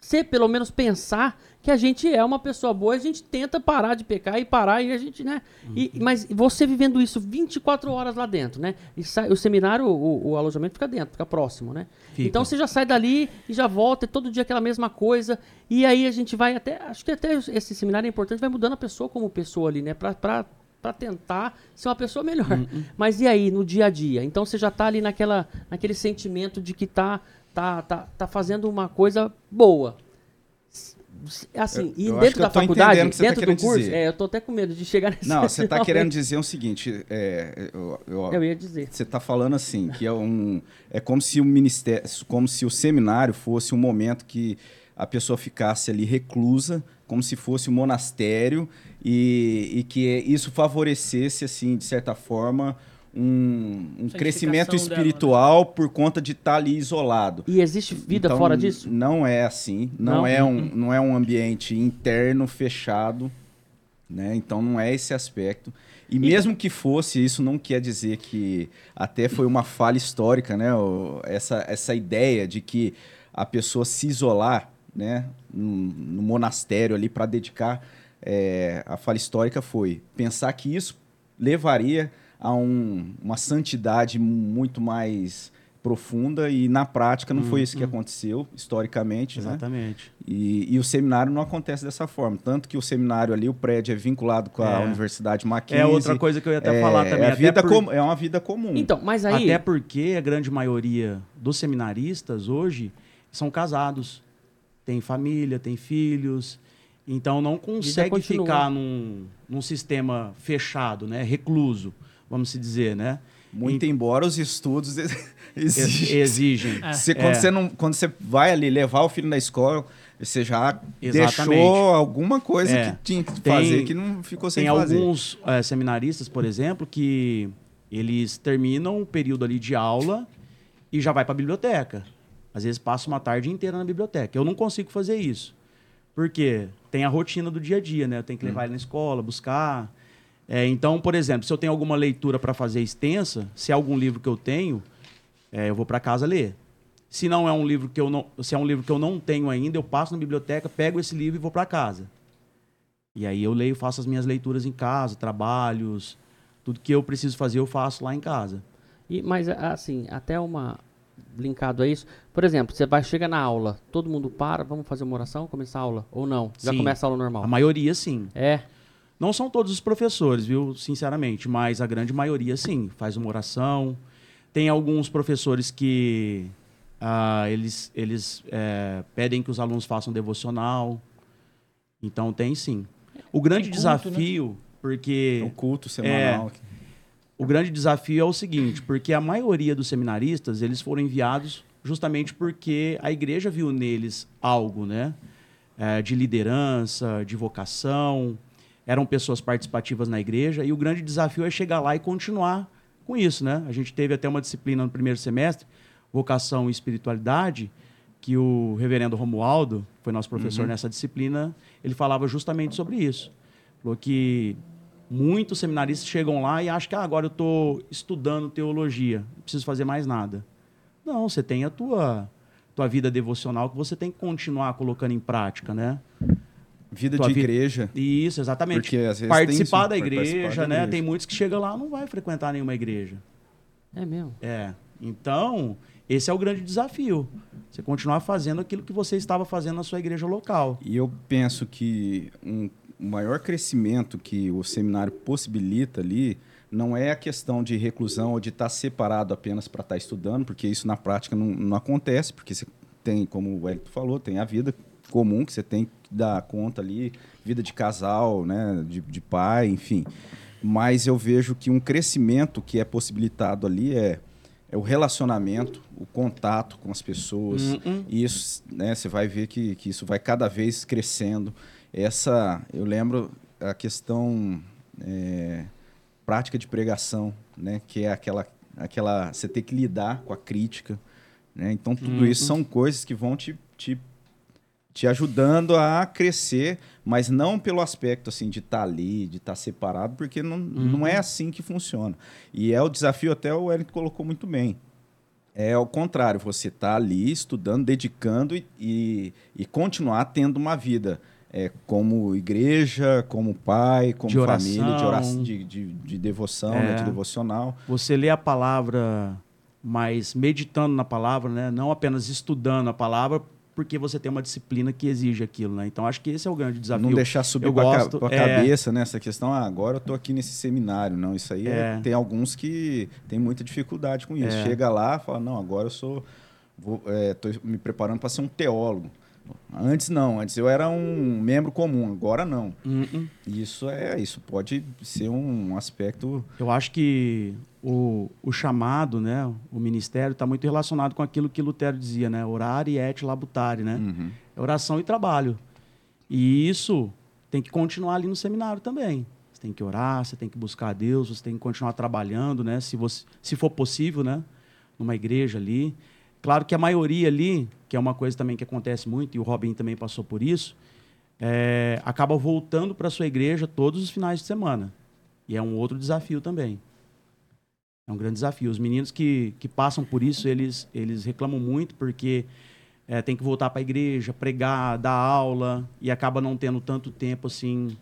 ser, pelo menos pensar que a gente é uma pessoa boa, a gente tenta parar de pecar e parar e a gente, né? E, mas você vivendo isso 24 horas lá dentro, né? E sai, o seminário, o, o alojamento fica dentro, fica próximo, né? Fica. Então você já sai dali e já volta, é todo dia aquela mesma coisa. E aí a gente vai até, acho que até esse seminário é importante, vai mudando a pessoa como pessoa ali, né? Pra, pra, pra tentar ser uma pessoa melhor. Mas e aí, no dia a dia? Então você já tá ali naquela, naquele sentimento de que tá, tá, tá, tá fazendo uma coisa boa. Assim, Eu- e eu acho dentro que da faculdade, entendendo o que você tá dentro do curso, dizer. é, eu tô até com medo de chegar nesse Não, você está finalmente. querendo dizer o seguinte: é, eu- eu- Eu ia dizer. Você está falando assim que é um é como se o ministério, como se o seminário fosse um momento que a pessoa ficasse ali reclusa, como se fosse um monastério e, e que isso favorecesse assim de certa forma um, um crescimento dela, né? espiritual por conta de estar ali isolado. E existe vida Então, fora disso? Não é assim. Não, Não? É um, não é um ambiente interno fechado. Né? Então não é esse aspecto. E mesmo que fosse, isso não quer dizer que até foi uma falha histórica, né? O- essa, essa ideia de que a pessoa se isolar né? no, no monastério ali para dedicar. é, a falha histórica foi pensar que isso levaria a um- uma santidade muito mais profunda e na prática não foi isso que aconteceu historicamente, né? Exatamente. E, e o seminário não acontece dessa forma. Tanto que o seminário ali, o prédio é vinculado com a É. Universidade Mackenzie. É outra coisa que eu ia até É, falar também. É, a até vida por- com- é uma vida comum. Então, mas aí. Até porque a grande maioria dos seminaristas hoje são casados, têm família, têm filhos, então não consegue ficar num, num sistema fechado, né, recluso, vamos se dizer, né? Muito embora os estudos ex- Ex- exigem. Exigem. Você, É. quando, você não, quando você vai ali levar o filho na escola, você já Exatamente. deixou alguma coisa É. que tinha que Tem- fazer que não ficou sem Tem fazer. alguns eh, seminaristas, por exemplo, que eles terminam o período ali de aula e já vai para a biblioteca. Às vezes passa uma tarde inteira na biblioteca. Eu não consigo fazer isso. Porque tem a rotina do dia a dia, né? Eu tenho que levar ele na escola, buscar. É, então, por exemplo, se eu tenho alguma leitura para fazer extensa, se é algum livro que eu tenho, é, eu vou para casa ler. Se não é um livro que eu não, se é um livro que eu não tenho ainda, eu passo na biblioteca, pego esse livro e vou para casa. E aí eu leio, faço as minhas leituras em casa, trabalhos, tudo que eu preciso fazer eu faço lá em casa. E, mas, assim, até uma, linkado a isso. Por exemplo, você vai chega na aula, todo mundo para, vamos fazer uma oração, começar a aula ou não? Já Sim. começa a aula normal. A maioria, sim. É. Não são todos os professores, viu? Sinceramente, mas a grande maioria, sim. Faz uma oração. Tem alguns professores que ah, eles, eles é, pedem que os alunos façam devocional. Então, tem sim. O grande Tem culto, né? desafio, porque... O culto semanal. O grande desafio é o seguinte, porque a maioria dos seminaristas, eles foram enviados justamente porque a igreja viu neles algo, né? É, de liderança, de vocação, eram pessoas participativas na igreja, e o grande desafio é chegar lá e continuar com isso, né? A gente teve até uma disciplina no primeiro semestre, vocação e espiritualidade, que o reverendo Romualdo, que foi nosso professor nessa disciplina, ele falava justamente sobre isso. Falou que muitos seminaristas chegam lá e acham que ah, agora eu estou estudando teologia, não preciso fazer mais nada. Não, você tem a tua, tua vida devocional que você tem que continuar colocando em prática, né? Vida Tua de vida- igreja. Isso, exatamente. Porque, às vezes, participar tem da igreja, participar da né? igreja. Tem muitos que chegam lá e não vai frequentar nenhuma igreja. É mesmo. É. Então, esse é o grande desafio. Você continuar fazendo aquilo que você estava fazendo na sua igreja local. E eu penso que um, o maior crescimento que o seminário possibilita ali não é a questão de reclusão ou de estar separado apenas para estar estudando, porque isso na prática não, não acontece, porque você tem, como o Wellington falou, tem a vida comum que você tem que dar conta ali, vida de casal, né, de, de pai, enfim. Mas eu vejo que um crescimento que é possibilitado ali é, é o relacionamento, o contato com as pessoas, Uhum. e isso, né, você vai ver que, que isso vai cada vez crescendo. Essa, eu lembro a questão é, prática de pregação, né, que é aquela, aquela, você ter que lidar com a crítica, né? Então tudo isso são coisas que vão te, te, te ajudando a crescer, mas não pelo aspecto assim de estar ali, de estar separado, porque não, não é assim que funciona. E é o desafio até o Wellington colocou muito bem. É o contrário, você está ali estudando, dedicando e, e, e continuar tendo uma vida é, como igreja, como pai, como De oração. família, de, oração, de, de, de devoção, né, É. de devocional. Você lê a palavra, mas meditando na palavra, né? Não apenas estudando a palavra, porque você tem uma disciplina que exige aquilo, né? Então acho que esse é o grande desafio. Não deixar subir para a gosto, é. cabeça nessa questão, ah, agora eu tô aqui nesse seminário. Não, isso aí é- É. tem alguns que tem muita dificuldade com isso. É. Chega lá fala, não, agora eu sou. Vou, é, tô me preparando para ser um teólogo. Antes não, antes eu era um membro comum, agora não. Uhum. Isso é, isso pode ser um aspecto. Eu acho que o, o chamado, né, o ministério, está muito relacionado com aquilo que Lutero dizia, né? Orar e et labutare, né? Uhum. É oração e trabalho. E isso tem que continuar ali no seminário também. Você tem que orar, você tem que buscar a Deus, você tem que continuar trabalhando, né? Se, você, se for possível, né? Numa igreja ali. Claro que a maioria ali, que é uma coisa também que acontece muito, e o Robin também passou por isso, é, acaba voltando para sua igreja todos os finais de semana. E é um outro desafio também. É um grande desafio. Os meninos que, que passam por isso, eles, eles reclamam muito porque é, tem que voltar para a igreja, pregar, dar aula e acaba não tendo tanto tempo assim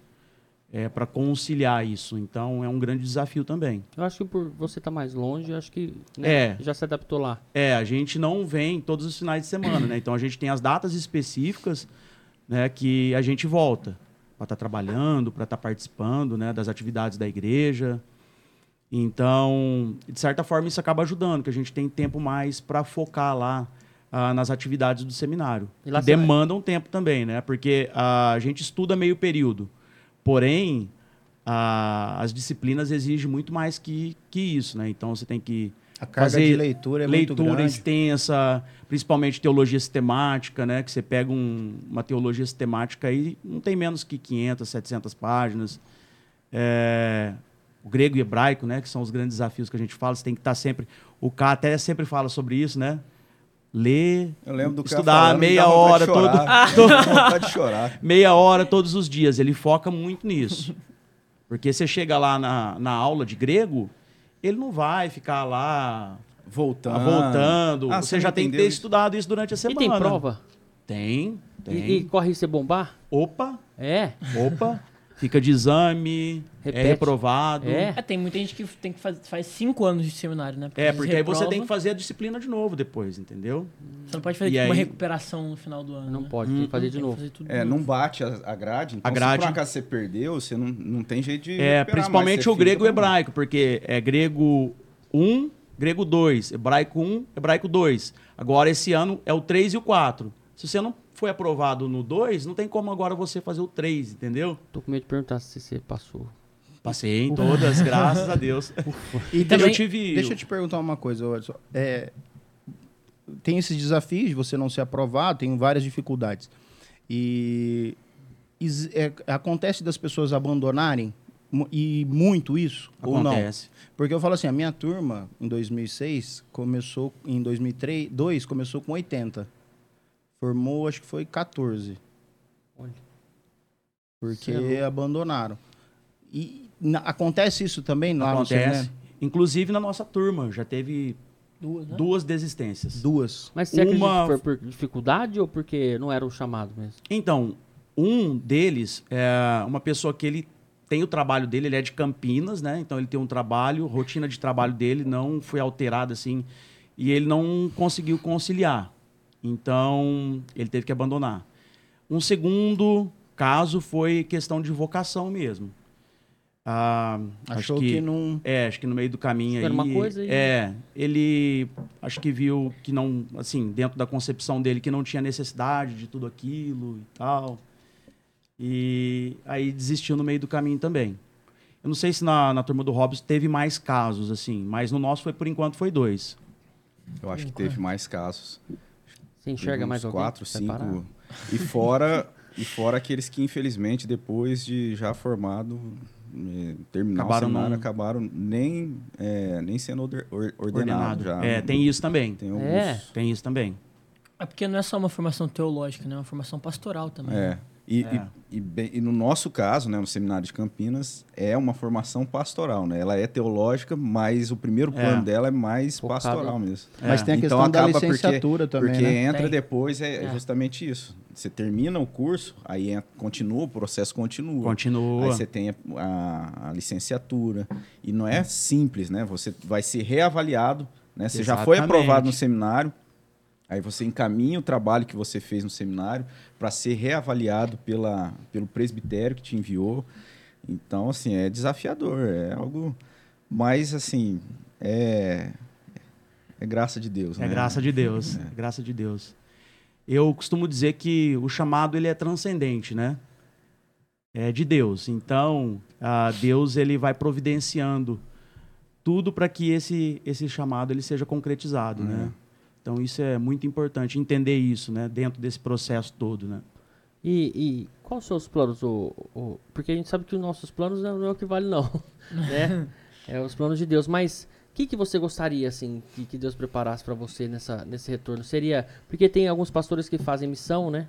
é, para conciliar isso. Então é um grande desafio também. Eu acho que por você estar mais longe, eu acho que né, É. já se adaptou lá. É, a gente não vem todos os finais de semana, né? Então a gente tem as datas específicas, né, que a gente volta para estar trabalhando, para estar participando, né, das atividades da igreja. Então, de certa forma isso acaba ajudando, que a gente tem tempo mais para focar lá ah, nas atividades do seminário. E vai- demandam tempo também, né? Porque ah, a gente estuda meio período. Porém, ah, as disciplinas exigem muito mais que, que isso, né? Então você tem que A carga Fazer de leitura é muito leitura grande. extensa, principalmente teologia sistemática, né? Que você pega um- uma teologia sistemática aí, não tem menos que 500, 700 páginas. É, o grego e hebraico, né? Que são os grandes desafios que a gente fala. Você tem que estar sempre... O K até sempre fala sobre isso, né? Ler, Eu lembro do cara estudar falando, me meia hora todo, chorar. Meia hora todos os dias. Ele foca muito nisso. Porque você chega lá na, na aula de grego, ele não vai ficar lá Voltando. ah, voltando. Ah, você já tem que ter isso? estudado isso durante a E semana. tem prova? Tem, E, tem. e corre você bombar? Opa, É. opa. Fica de exame, Repete. é reprovado. É? É, tem muita gente que tem que faz, faz cinco anos de seminário, né? É, às porque aí você tem que fazer a disciplina de novo depois, entendeu? Você não pode fazer tipo, uma aí- recuperação no final do ano. Não né? pode, tem que fazer de novo. fazer tudo É, de não novo. bate a, a grade. Então, A grade. se por acaso você perdeu, você não, não tem jeito de. É, principalmente o grego e o hebraico, porque é grego 1, grego 2, hebraico 1, hebraico 2. Agora, esse ano é o 3 e o 4. Se você não foi aprovado no 2, não tem como agora você fazer o 3, entendeu? Tô com medo de perguntar se você passou. Passei em todas, graças a Deus. E também, eu tive- deixa eu te perguntar uma coisa, Edson. É, tem esses desafios de você não ser aprovado, tem várias dificuldades. E is- é, acontece das pessoas abandonarem e muito isso ou não? Acontece. Porque eu falo assim, a minha turma em 2006 começou em 2002 começou com 80. Formou, acho que foi 14. Olha. Porque Cê é abandonaram. E na- acontece isso também lá no Acontece. Inclusive na nossa turma, já teve Duas, né? duas desistências. Duas. Mas você acredita Uma- que foi por dificuldade ou porque não era o chamado mesmo? Então, um deles é uma pessoa que ele tem o trabalho dele, ele é de Campinas, né? Então ele tem um trabalho, rotina de trabalho dele não foi alterada assim, e ele não conseguiu conciliar. Então, ele teve que abandonar. Um segundo caso foi questão de vocação mesmo. Ah, Achou acho que, que, não. é, acho que no meio do caminho Era aí. uma coisa e- É, ele acho que viu que não, assim, dentro da concepção dele, que não tinha necessidade de tudo aquilo e tal. E aí desistiu no meio do caminho também. Eu não sei se na, na turma do Hobbes teve mais casos, assim, mas no nosso foi, por enquanto, foi dois. Eu acho que teve mais casos. Você enxerga mais alguém? quatro, cinco. E fora, e fora aqueles que, infelizmente, depois de já formado, eh, terminar Acabaram o seminário, não- acabaram nem, eh, nem sendo order- or- ordenado. Já. É, tem isso também. Tem alguns, É. Tem isso também. É porque não é só uma formação teológica, né? É uma formação pastoral também. É. E, É. E, e bem- e no nosso caso, né, no Seminário de Campinas, é uma formação pastoral, né? Ela é teológica, mas o primeiro É. plano dela é mais Focado. pastoral mesmo. Mas É. tem a Então questão da acaba porque- licenciatura também, Porque né? entra Tem. depois, é, É. justamente isso. Você termina o curso, aí continua, o processo continua. Continua. Aí você tem a, a- a licenciatura. E não é simples, né? Você vai ser reavaliado. Né? Você já foi Exatamente. aprovado no seminário, aí você encaminha o trabalho que você fez no seminário para ser reavaliado pela, pelo presbitério que te enviou. Então, assim, é desafiador. É algo. Mas, assim, é. É graça de Deus, É né? graça de Deus. É graça de Deus. Eu costumo dizer que o chamado ele é transcendente, né? É de Deus. Então, Deus ele vai providenciando tudo para que esse esse chamado ele seja concretizado, né? Então isso é muito importante entender isso, né? Dentro desse processo todo, né? E, e quais são os planos? O, o- porque a gente sabe que os nossos planos não é o que vale, não. né? É os planos de Deus. Mas o que, que você gostaria, assim, que, que Deus preparasse para você nessa, nesse retorno? Seria. Porque tem alguns pastores que fazem missão, né?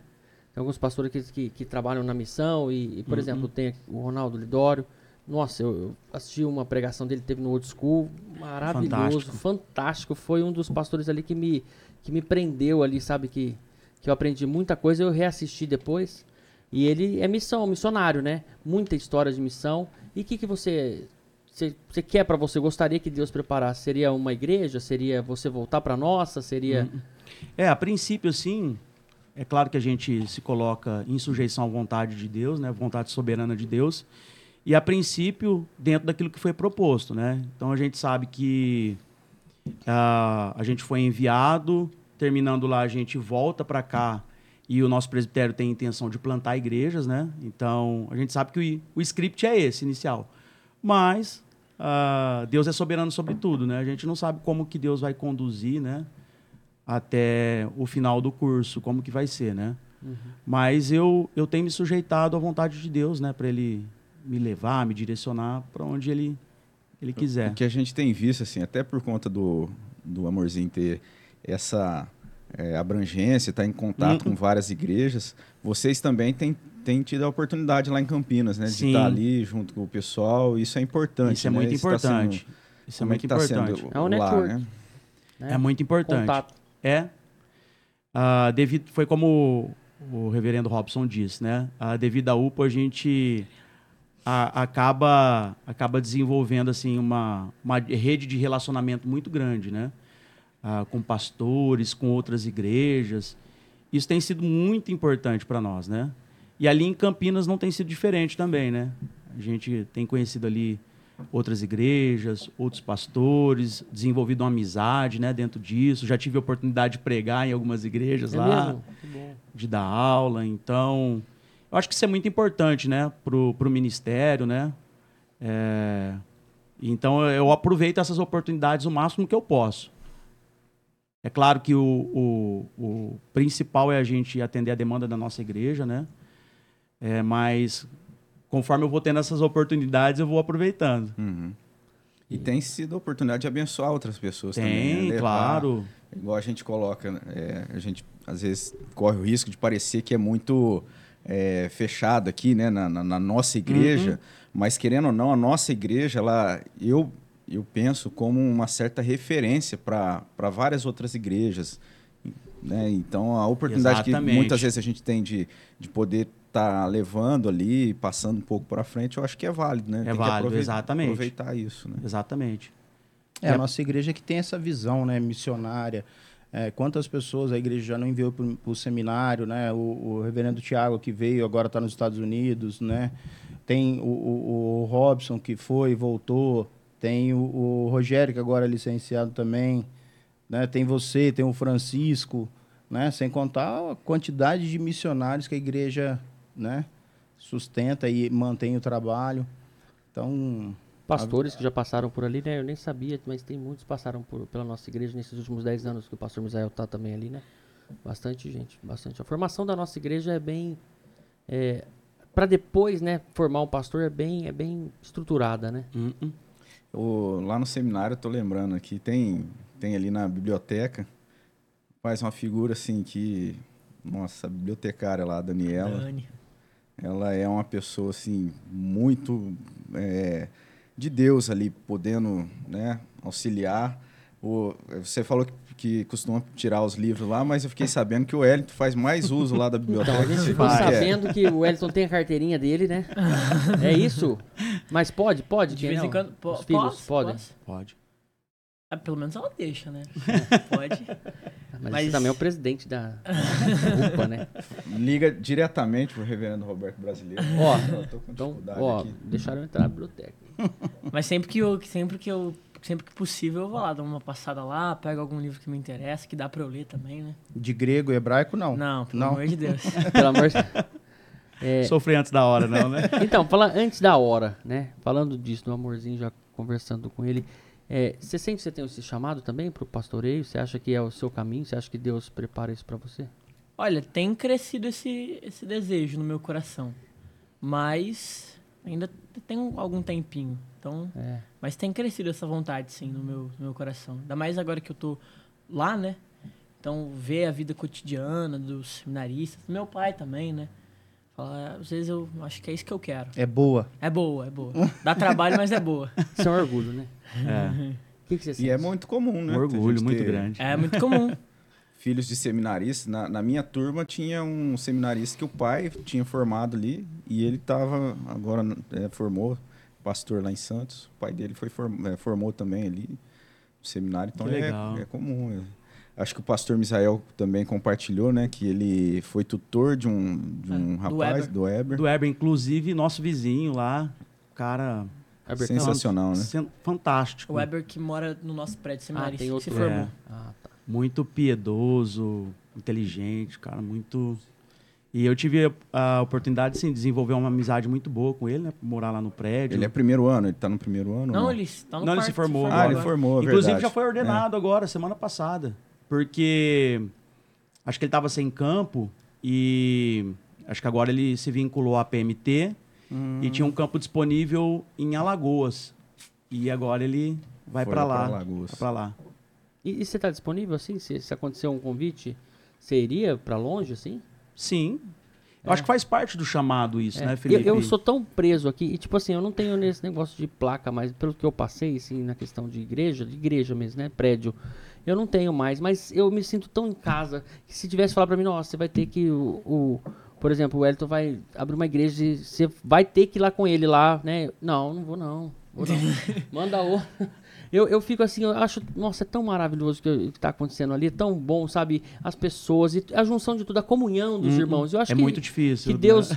Tem alguns pastores que, que, que trabalham na missão. E, e, por exemplo, tem o Ronaldo Lidório. Nossa, eu, eu assisti uma pregação dele, teve no Old School. Maravilhoso, Fantástico. fantástico. Foi um dos pastores ali que me, que me prendeu ali, sabe? Que, que eu aprendi muita coisa, eu reassisti depois. E ele é missão, missionário, né? Muita história de missão. E o que, que você, você, você quer para você? Gostaria que Deus preparasse? Seria uma igreja? Seria você voltar para nossa? Seria. É, a princípio, sim. É claro que a gente se coloca em sujeição à vontade de Deus, né? Vontade soberana de Deus. E a princípio, dentro daquilo que foi proposto, né? Então a gente sabe que ah, a gente foi enviado, terminando lá a gente volta para cá e o nosso presbitério tem a intenção de plantar igrejas, né? Então a gente sabe que o, o script é esse inicial, mas ah, Deus é soberano sobre tudo, né? A gente não sabe como que Deus vai conduzir, né? Até o final do curso, como que vai ser, né? Mas eu, eu tenho me sujeitado à vontade de Deus, né? Para Ele me levar, me direcionar para onde Ele, ele quiser. O que a gente tem visto, assim, até por conta do, do Amorzinho ter essa é, abrangência, estar em contato Uhum. com várias igrejas, vocês também têm, têm tido a oportunidade lá em Campinas, né? De Sim. estar ali junto com o pessoal. Isso é importante. Isso é né? muito Isso tá sendo- importante. Isso é como muito tá sendo importante. É um lá, network. né? né? É muito importante. Contato. É. Ah, devido, foi como o reverendo Robson disse, né? Ah, devido à UPA, a gente a- acaba, acaba desenvolvendo assim uma, uma rede de relacionamento muito grande, né? Ah, com pastores, com outras igrejas. Isso tem sido muito importante para nós, né? E ali em Campinas não tem sido diferente também, né? A gente tem conhecido ali outras igrejas, outros pastores, desenvolvido uma amizade, né, dentro disso. Já tive a oportunidade de pregar em algumas igrejas É lá de dar aula. Então, eu acho que isso é muito importante, né, pro, pro ministério, né? É, então, eu aproveito essas oportunidades o máximo que eu posso. É claro que o, o, o principal é a gente atender a demanda da nossa igreja, né? É, mas conforme eu vou tendo essas oportunidades, eu vou aproveitando. Uhum. E tem sido a oportunidade de abençoar outras pessoas também. Tem, né? Claro. Igual a gente coloca, né? É, a gente às vezes corre o risco de parecer que é muito é, fechado aqui, né, na, na- na nossa igreja, Uhum. mas querendo ou não, a nossa igreja, ela, eu, eu penso como uma certa referência para várias outras igrejas. Né? Então, a oportunidade que Exatamente. muitas vezes a gente tem de, de poder estar levando ali, passando um pouco para frente, eu acho que é válido, né? É Tem que válido, aproveitar- exatamente. Aproveitar isso, né? Exatamente. É, a nossa igreja que tem essa visão, né, missionária. É, quantas pessoas a igreja já não enviou para o seminário, né? O, o reverendo Tiago que veio, agora está nos Estados Unidos, né? Tem o, o, o Robson que foi, voltou. Tem o, Rogério que agora é licenciado também, né? Tem você, tem o Francisco, né? Sem contar a quantidade de missionários que a igreja, né? Sustenta e mantém o trabalho. Então, Pastores que já passaram por ali, né? Eu nem sabia, mas tem muitos que passaram por, pela nossa igreja nesses últimos 10 anos que o pastor Misael tá também ali, né? Bastante gente, bastante. A formação da nossa igreja é bem. É, para depois, né, formar um pastor é bem, é bem estruturada, né? Uhum. O- lá no seminário, eu tô lembrando aqui, tem, tem ali na biblioteca, faz uma figura assim que. Nossa, a bibliotecária lá, a Daniela, Dani. ela é uma pessoa assim, muito é, de Deus ali, podendo né, auxiliar. O, você falou que, que costuma tirar os livros lá, mas eu fiquei sabendo que o Wellington faz mais uso lá da biblioteca. Então, a gente ficou você. sabendo que o Wellington tem a carteirinha dele, né? É isso? Mas pode, pode? De vez em quando. po- Os filhos posso, podem? posso. Pode. Ah, pelo menos ela deixa, né? Pode. Mas, Mas- você também é o presidente da UPA, né? Liga diretamente pro reverendo Roberto Brasileiro. Ó, Eu tô com Então, ó, aqui. deixaram entrar na biblioteca. Mas sempre que eu, sempre que eu, sempre que possível, eu vou lá, dou uma passada lá, pego algum livro que me interessa, que dá pra eu ler também, né? de grego e hebraico, não. Não, pelo Não. amor de Deus. Pelo amor de É, Sofri antes da hora, não, né? Então, fala, antes da hora, né? Falando disso, do amorzinho, já conversando com ele. é, Você sente que você tem esse chamado também pro pastoreio? Você acha que é o seu caminho? Você acha que Deus prepara isso pra você? Olha, tem crescido esse, esse desejo no meu coração. Mas ainda tem um- algum tempinho. Então, É. mas tem crescido essa vontade, sim, no meu, no meu coração. Ainda mais agora que eu tô lá, né? Então, ver a vida cotidiana dos seminaristas, do meu pai também, né? Falar, às vezes eu acho que é isso que eu quero. É boa. É boa, é boa. Dá trabalho, mas é boa. Isso é um orgulho, né? É. O que, que você sente? E é muito comum, né? Um orgulho muito ter grande. É muito comum. Filhos de seminaristas. Na, na minha turma tinha um seminarista que o pai tinha formado ali e ele estava agora é, formou pastor lá em Santos. O pai dele foi form, é, formou também ali no seminário. Então é, legal. é comum. é. Acho que o pastor Misael também compartilhou, né, que ele foi tutor de um, de um É, do rapaz Weber. do Weber. Do Weber, inclusive, nosso vizinho lá, cara Sensacional, né? fantástico. O Weber que mora no nosso prédio Ah, seminarista, tem que outro. se formou. É. Ah, tá. Muito piedoso, inteligente, cara, muito. E eu tive a oportunidade assim, de desenvolver uma amizade muito boa com ele, né? Morar lá no prédio. Ele é primeiro ano, ele está no primeiro ano? ou Não, ele tá no Não, ele se formou Ah, ele agora. formou, Inclusive verdade. já foi ordenado agora, semana passada. Porque acho que ele estava sem campo e acho que agora ele se vinculou à PMT Hum. e tinha um campo disponível em Alagoas. E agora ele vai para pra lá. Alagoas. Vai pra lá. E, e você tá disponível assim? Se, se acontecer um convite, você iria pra longe assim? Sim. Eu acho que faz parte do chamado isso, É. né, eu, Felipe? eu sou tão preso aqui, e tipo assim, eu não tenho nesse negócio de placa mais, pelo que eu passei, assim, na questão de igreja, de igreja mesmo, né, prédio, eu não tenho mais, mas eu me sinto tão em casa, que se tivesse falar pra mim, nossa, você vai ter que, o, o, por exemplo, o Wellington vai abrir uma igreja e você vai ter que ir lá com ele lá, né? Não, não vou não. Vou não. Manda o. Eu, eu fico assim, eu acho, nossa, é tão maravilhoso o que, o que tá acontecendo ali, é tão bom, sabe? As pessoas e a junção de tudo, a comunhão dos Uhum. irmãos. Eu acho é que, muito difícil. que Deus,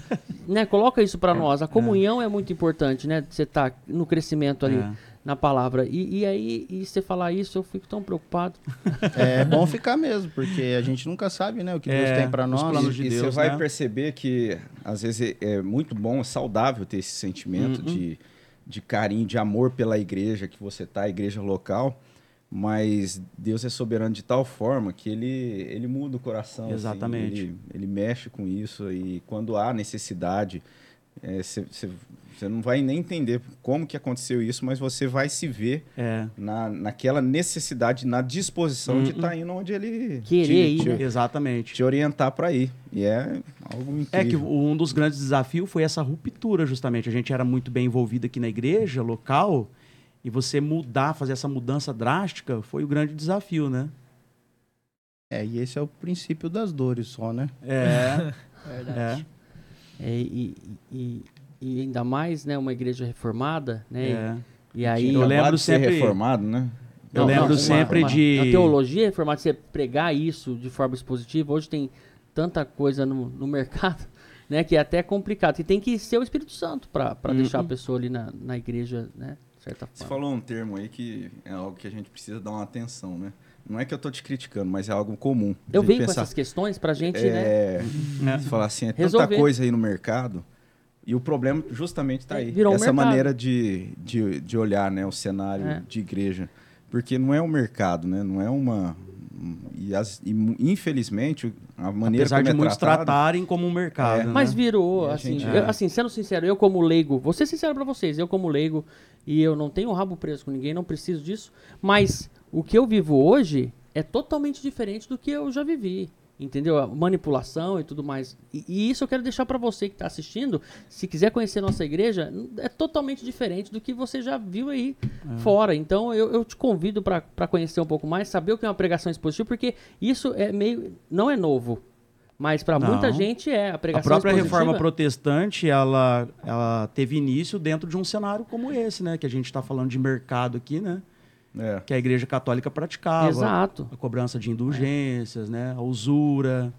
né, coloca isso pra nós. A comunhão é. muito importante, né? Você tá no crescimento ali É. na palavra. E, e aí, e você falar isso, eu fico tão preocupado. É bom ficar mesmo, porque a gente nunca sabe, né, o que Deus É, tem pra os nós. planos de e Deus, você vai né? perceber que às vezes é é muito bom, é saudável ter esse sentimento Uhum. de, de carinho, de amor pela igreja que você tá, a igreja local. Mas Deus é soberano de tal forma que ele, ele muda o coração. assim, Exatamente. ele, ele mexe com isso e quando há necessidade, você não vai nem entender como que aconteceu isso, mas você vai se ver É, na, naquela necessidade, na disposição de estar indo onde ele Querer ir, te, né? te, exatamente. te orientar para ir. E é algo incrível. É que um dos grandes desafios foi essa ruptura, justamente. A gente era muito bem envolvido aqui na igreja local, e você mudar, fazer essa mudança drástica, foi o grande desafio, né? É, e esse é o princípio das dores só, né? É, Verdade. É, e, e, e ainda mais, né, uma igreja reformada, né? é. E aí. Eu lembro de ser sempre- reformado, né? Eu lembro uma- sempre uma- de- A teologia reformada, você pregar isso de forma expositiva, hoje tem tanta coisa no, no mercado, né, que é até complicado. E tem que ser o Espírito Santo para Uhum. deixar a pessoa ali na, na igreja, né, de certa Você forma. falou um termo aí que é algo que a gente precisa dar uma atenção, né? Não é que eu tô te criticando, mas é algo comum. Eu venho com pensar, essas questões pra gente, né? é, né? Você falar assim, é tanta Resolver. coisa aí no mercado. E o problema justamente está É, aí. virou um Essa mercado. maneira de, de, de olhar né, o cenário É. de igreja. Porque não é um mercado, né? Não é uma. E, as- e infelizmente, a maneira Apesar como de é muitos tratado, tratarem como um mercado. É. né? Mas virou, a assim, gente- eu- assim, sendo sincero, eu como leigo, vou ser sincero pra vocês, eu como leigo, e eu não tenho rabo preso com ninguém, não preciso disso, mas o que eu vivo hoje é totalmente diferente do que eu já vivi. Entendeu? A manipulação e tudo mais. E, e isso eu quero deixar pra você que tá assistindo. Se quiser conhecer nossa igreja, é totalmente diferente do que você já viu aí fora. Então eu, eu te convido pra conhecer um pouco mais, saber o que é uma pregação expositiva, porque isso é meio. não é novo. Mas Não. muita gente é. A A pregação própria expositiva- reforma protestante, ela, ela teve início dentro de um cenário como esse, né? Que a gente está falando de mercado aqui, né? É. Que a igreja católica praticava. Exato. A cobrança de indulgências, né? A usura,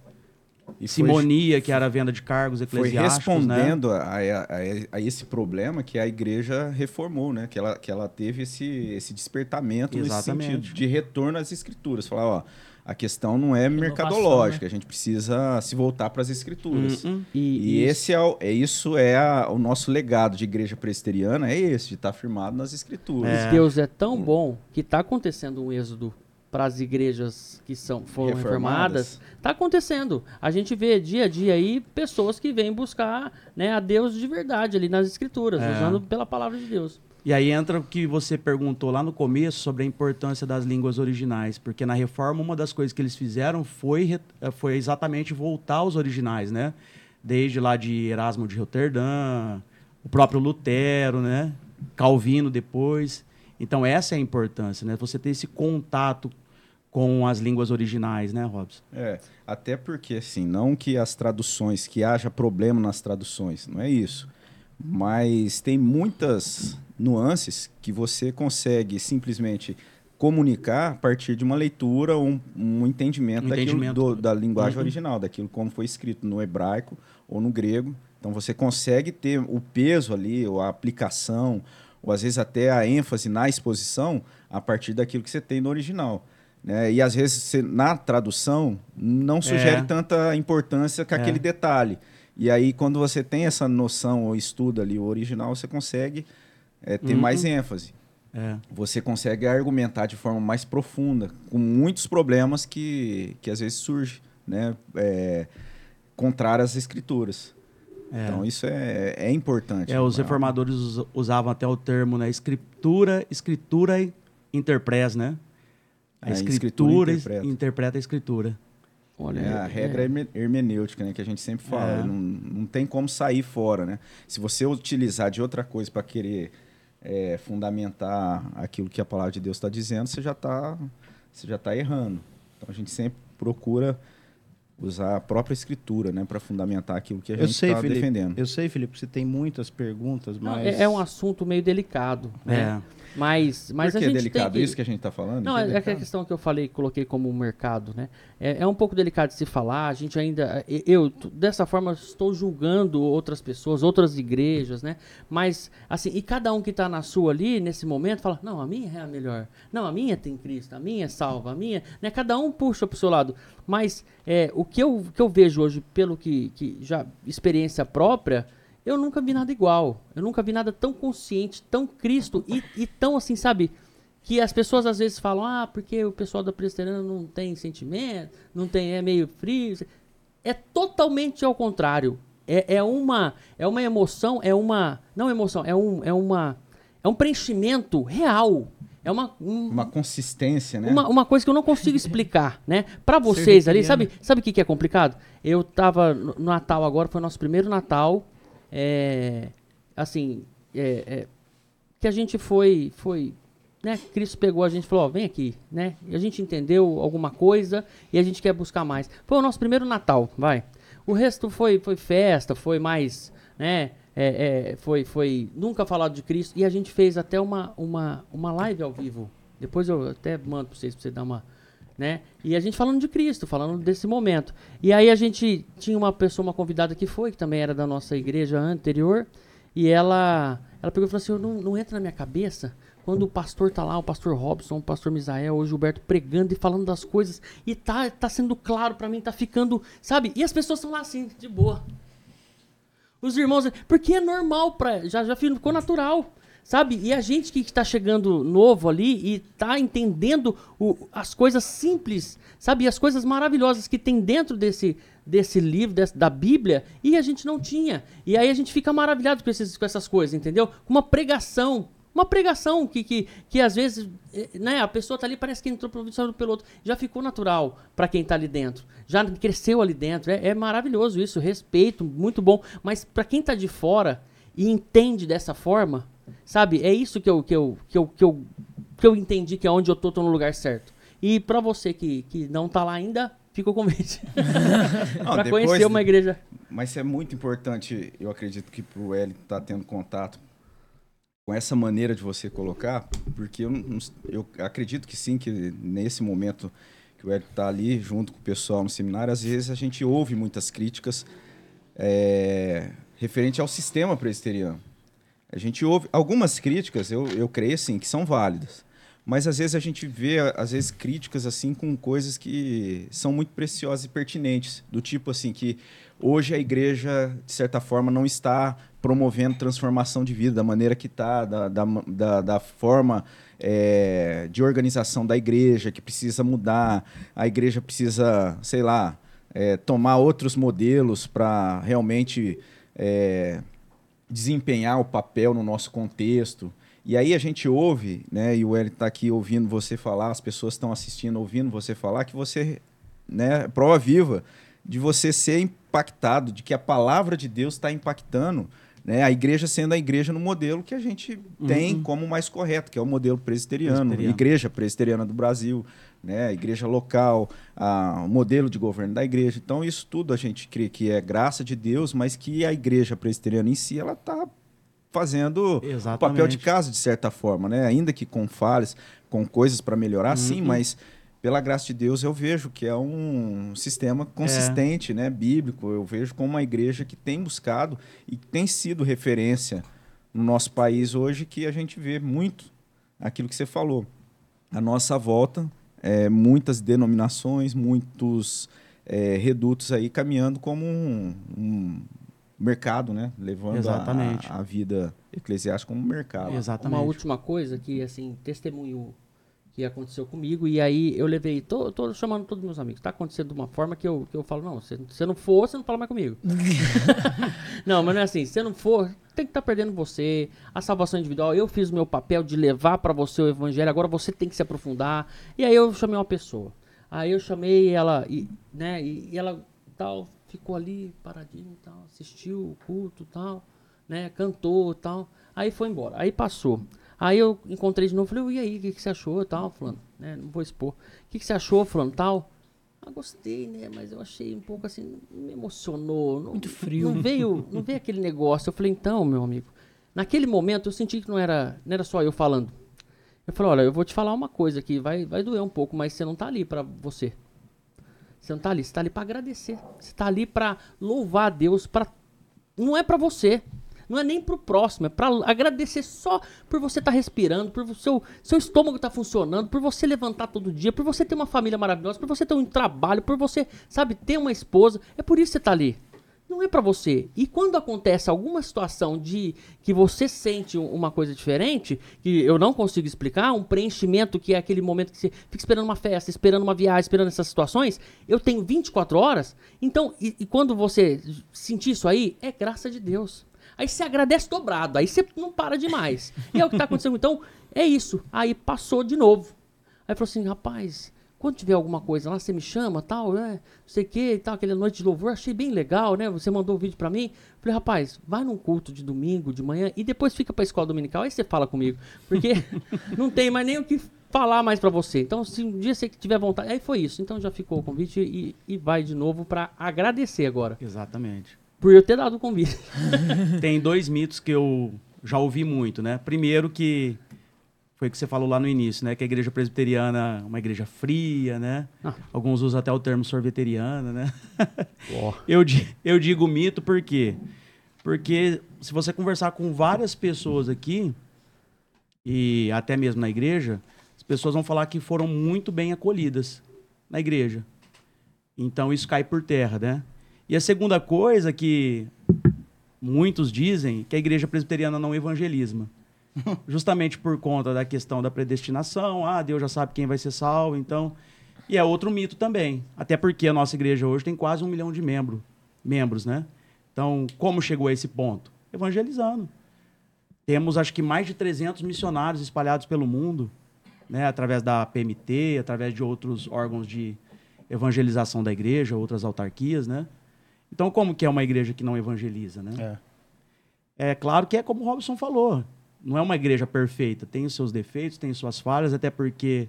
E foi- simonia, que era a venda de cargos foi eclesiásticos, né? respondendo a, a- a esse problema que a igreja reformou, né? Que ela, que ela teve esse, esse despertamento nesse Exatamente. sentido de retorno às escrituras. Falar, ó, a questão não é Renovação, mercadológica, a gente precisa se voltar para as escrituras. Hum, hum. E, esse é, o, é isso é a- o nosso legado de igreja presbiteriana, é esse, de estar firmado nas escrituras. É. Deus é tão bom que está acontecendo um êxodo para as igrejas que são, foram reformadas. Está acontecendo. A gente vê dia a dia aí pessoas que vêm buscar né, a Deus de verdade ali nas escrituras, É. usando pela palavra de Deus. E aí entra o que você perguntou lá no começo sobre a importância das línguas originais, porque na reforma uma das coisas que eles fizeram foi, eh, foi exatamente voltar aos originais, né? Desde lá de Erasmo de Roterdã, o próprio Lutero, né? Calvino depois. Então essa é a importância, né? Você ter esse contato com as línguas originais, né, Robson? É, até porque, assim, não que as traduções, que haja problema nas traduções, não é isso. Mas tem muitas nuances que você consegue simplesmente comunicar a partir de uma leitura ou um, um entendimento, Um entendimento. do- da linguagem Uhum. original, daquilo como foi escrito no hebraico ou no grego. Então você consegue ter o peso ali, ou a aplicação, ou às vezes até a ênfase na exposição a partir daquilo que você tem no original. né? E às vezes você, na tradução não sugere É. tanta importância com É. aquele detalhe. E aí, quando você tem essa noção ou estuda ali o original, você consegue é, ter Uhum. mais ênfase. É. Você consegue argumentar de forma mais profunda, com muitos problemas que, que às vezes surgem, né? É, contrárias às escrituras. É. Então, isso é, é importante. É, os reformadores us- usavam até o termo, né? Escritura, escritura interpres, né? A É, escritura, escritura es- interpreta. interpreta a escritura. Olha, É a regra herme- hermenêutica, né, que a gente sempre fala. É. Não, não tem como sair fora, né? Se você utilizar de outra coisa para querer é, fundamentar aquilo que a palavra de Deus está dizendo, você já está você já tá errando. Então a gente sempre procura usar a própria escritura, né, para fundamentar aquilo que a Eu gente está defendendo. Eu sei, Felipe, você tem muitas perguntas, Não, mas... é, é um assunto meio delicado, né? É. Mas, mas Por a que é gente delicado? tem que... Isso que a gente está falando? Não, Que é, é que a delicado? questão que eu falei, coloquei como mercado, né? É, é um pouco delicado de se falar. A gente ainda, eu dessa forma estou julgando outras pessoas, outras igrejas, né? Mas assim, e cada um que está na sua ali nesse momento fala, não, a minha é a melhor. Não, a minha tem Cristo, a minha é salva, a minha, né? Cada um puxa para o seu lado. Mas é, o que eu, que eu vejo hoje, pelo que, que já experiência própria, eu nunca vi nada igual. Eu nunca vi nada tão consciente, tão Cristo e, e tão assim, sabe? que as pessoas às vezes falam, ah, porque o pessoal da presbiteriana não tem sentimento, não tem, é meio frio. É totalmente ao contrário. É, é uma é uma emoção, é uma não emoção, é um é uma é um preenchimento real. É uma um- Uma consistência, né? uma, uma coisa que eu não consigo explicar, né? Pra vocês ali, sabe, sabe o que, que é complicado? Eu tava no no Natal agora, foi o nosso primeiro Natal, é, assim, é, é, que a gente foi, foi, né? Cristo pegou a gente e falou, ó, vem aqui, né? E a gente entendeu alguma coisa e a gente quer buscar mais. Foi o nosso primeiro Natal, vai. O resto foi, foi festa, foi mais, né? É, é, foi, foi nunca falado de Cristo e a gente fez até uma, uma, uma live ao vivo. Depois eu até mando pra vocês pra você dar uma, né? E a gente falando de Cristo, falando desse momento. E aí a gente tinha uma pessoa, uma convidada que foi, que também era da nossa igreja anterior, e ela, ela pegou e falou assim: não, não entra na minha cabeça quando o pastor tá lá, o pastor Robson, o pastor Misael, o Gilberto pregando e falando das coisas, e tá, tá sendo claro pra mim, tá ficando, sabe? E as pessoas estão lá assim, de boa. Os irmãos, porque é normal para já já ficou natural, sabe? E a gente que está chegando novo ali e tá entendendo o- as coisas simples, sabe? E as coisas maravilhosas que tem dentro desse desse livro desse- da Bíblia e a gente não tinha. E aí a gente fica maravilhado com, esses, com essas coisas, entendeu? Uma pregação uma pregação que, que, que às vezes, eh, né, a pessoa tá ali, parece que entrou saiu pelo outro. Já ficou natural para quem tá ali dentro. Já cresceu ali dentro. É, é maravilhoso isso, respeito, muito bom. Mas para quem tá de fora e entende dessa forma, sabe? É isso que eu, que eu, que eu, que eu, que eu entendi que é onde eu tô, tô no lugar certo. E para você que, que não tá lá ainda, fica o convite. Para conhecer uma igreja. Mas é muito importante, eu acredito que para o Hélio estar tendo contato com essa maneira de você colocar, porque eu, eu acredito que sim, que nesse momento que o Hélio está ali junto com o pessoal no seminário, às vezes a gente ouve muitas críticas é, referente ao sistema presbiteriano. A gente ouve algumas críticas, eu, eu creio assim, que são válidas. Mas às vezes a gente vê, às vezes, críticas assim com coisas que são muito preciosas e pertinentes. Do tipo assim, que hoje a igreja, de certa forma, não está promovendo transformação de vida da maneira que está, da, da, da, da forma é, de organização da igreja, que precisa mudar. A igreja precisa, sei lá, é, tomar outros modelos para realmente é, desempenhar o papel no nosso contexto. E aí a gente ouve, né, e o Hélio está aqui ouvindo você falar, as pessoas estão assistindo, ouvindo você falar, que você, né, prova viva de você ser impactado, de que a palavra de Deus está impactando, né, a igreja sendo a igreja no modelo que a gente tem como mais correto, que é o modelo presbiteriano, Presbiteriano. igreja presbiteriana do Brasil, né, a igreja local, a, o modelo de governo da igreja. Então isso tudo a gente crê que é graça de Deus, mas que a igreja presbiteriana em si ela está fazendo o Exatamente. papel de casa de certa forma, né? Ainda que com falhas, com coisas para melhorar, sim, Uhum. mas pela graça de Deus eu vejo que é um sistema consistente, né, bíblico. Eu vejo como uma igreja que tem buscado e tem sido referência no nosso país hoje que a gente vê muito aquilo que você falou. A nossa volta, é, muitas denominações, muitos é, redutos aí caminhando como um, um mercado, né? Levando. A, a vida eclesiástica como mercado. Exatamente. Uma última coisa que, assim, testemunho que aconteceu comigo, e aí eu levei, tô, tô chamando todos meus amigos, tá acontecendo de uma forma que eu, que eu falo, não, se você não for, você não fala mais comigo. não, mas não é assim, se você não for, tem que estar perdendo você, a salvação individual, eu fiz o meu papel de levar pra você o evangelho, agora você tem que se aprofundar, e aí eu chamei uma pessoa, aí eu chamei ela, e, né, e, e ela tal, ficou ali paradinho tal, assistiu o culto tal, né, cantou tal, aí foi embora, aí passou. Aí eu encontrei de novo, falei, e aí, o que, que você achou e tal, fulano? Né, não vou expor. O que, que você achou, fulano, tal? Ah, gostei, né? Mas eu achei um pouco assim, me emocionou. Não, Muito frio. Não veio, não veio aquele negócio. Eu falei, então, meu amigo, naquele momento eu senti que não era, não era só eu falando. Eu falei, olha, eu vou te falar uma coisa aqui, vai, vai doer um pouco, mas você não tá ali pra você. Você não tá ali, você tá ali pra agradecer. Você tá ali pra louvar a Deus, para não é pra você. Não é nem pro próximo, é pra agradecer só por você estar respirando, por seu, seu estômago estar funcionando, por você levantar todo dia, por você ter uma família maravilhosa, por você ter um trabalho, por você, sabe, ter uma esposa. É por isso que você tá ali. Não é pra você. E quando acontece alguma situação de que você sente um- uma coisa diferente, que eu não consigo explicar, um preenchimento que é aquele momento que você fica esperando uma festa, esperando uma viagem, esperando essas situações, eu tenho 24 horas. Então, e, e quando você sentir isso aí, é graça de Deus. Aí você agradece dobrado, aí você não para demais. E é o que tá acontecendo. Então, é isso. Aí passou de novo. Aí falou assim, rapaz, quando tiver alguma coisa lá, você me chama, tal, né? Não sei o que, tal, aquela noite de louvor, achei bem legal, né? Você mandou o vídeo pra mim. Falei, rapaz, vai num culto de domingo, de manhã, e depois fica pra escola dominical, aí você fala comigo. Porque não tem mais nem o que falar mais pra você. Então, se um dia você tiver vontade. Aí foi isso. Então já ficou o convite e, e vai de novo pra agradecer agora. Exatamente. Por eu ter dado o convite. Tem dois mitos que eu já ouvi muito, né? Primeiro que foi o que você falou lá no início, né? Que a igreja presbiteriana é uma igreja fria, né? Ah. Alguns usam até o termo sorveteriana, né? Ó. Eu, eu digo mito por quê? Porque se você conversar com várias pessoas aqui, e até mesmo na igreja, as pessoas vão falar que foram muito bem acolhidas na igreja. Então isso cai por terra, né? E a segunda coisa que muitos dizem que a igreja presbiteriana não evangeliza. Justamente por conta da questão da predestinação, ah, Deus já sabe quem vai ser salvo, então. E é outro mito também. Até porque a nossa igreja hoje tem quase um milhão de membro, membros, né? Então, como chegou a esse ponto? Evangelizando. Temos, acho que, mais de 300 missionários espalhados pelo mundo, né? através da PMT, através de outros órgãos de evangelização da igreja, outras autarquias, né? Então, como que é uma igreja que não evangeliza, né? É. É claro que é como o Robson falou. Não é uma igreja perfeita. Tem os seus defeitos, tem suas falhas, até porque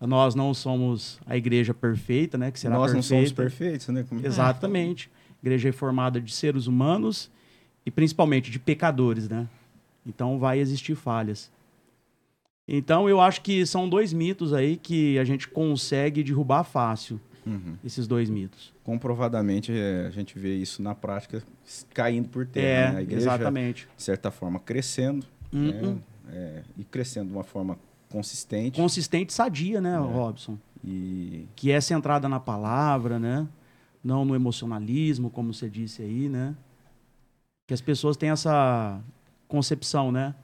nós não somos a igreja perfeita, né? Que será Nós não perfeita. somos perfeitos, né? Como- Exatamente. Igreja é formada de seres humanos e principalmente de pecadores, né? Então vai existir falhas. Então eu acho que são dois mitos aí que a gente consegue derrubar fácil, Uhum. esses dois mitos. Comprovadamente, é, a gente vê isso na prática caindo por terra. É, né? A igreja, exatamente. de certa forma, crescendo né? Uhum. É, e crescendo de uma forma consistente. Consistente sadia, né, Robson? E Que é centrada na palavra, né? Não no emocionalismo, como você disse aí, né? Que as pessoas têm essa concepção, né?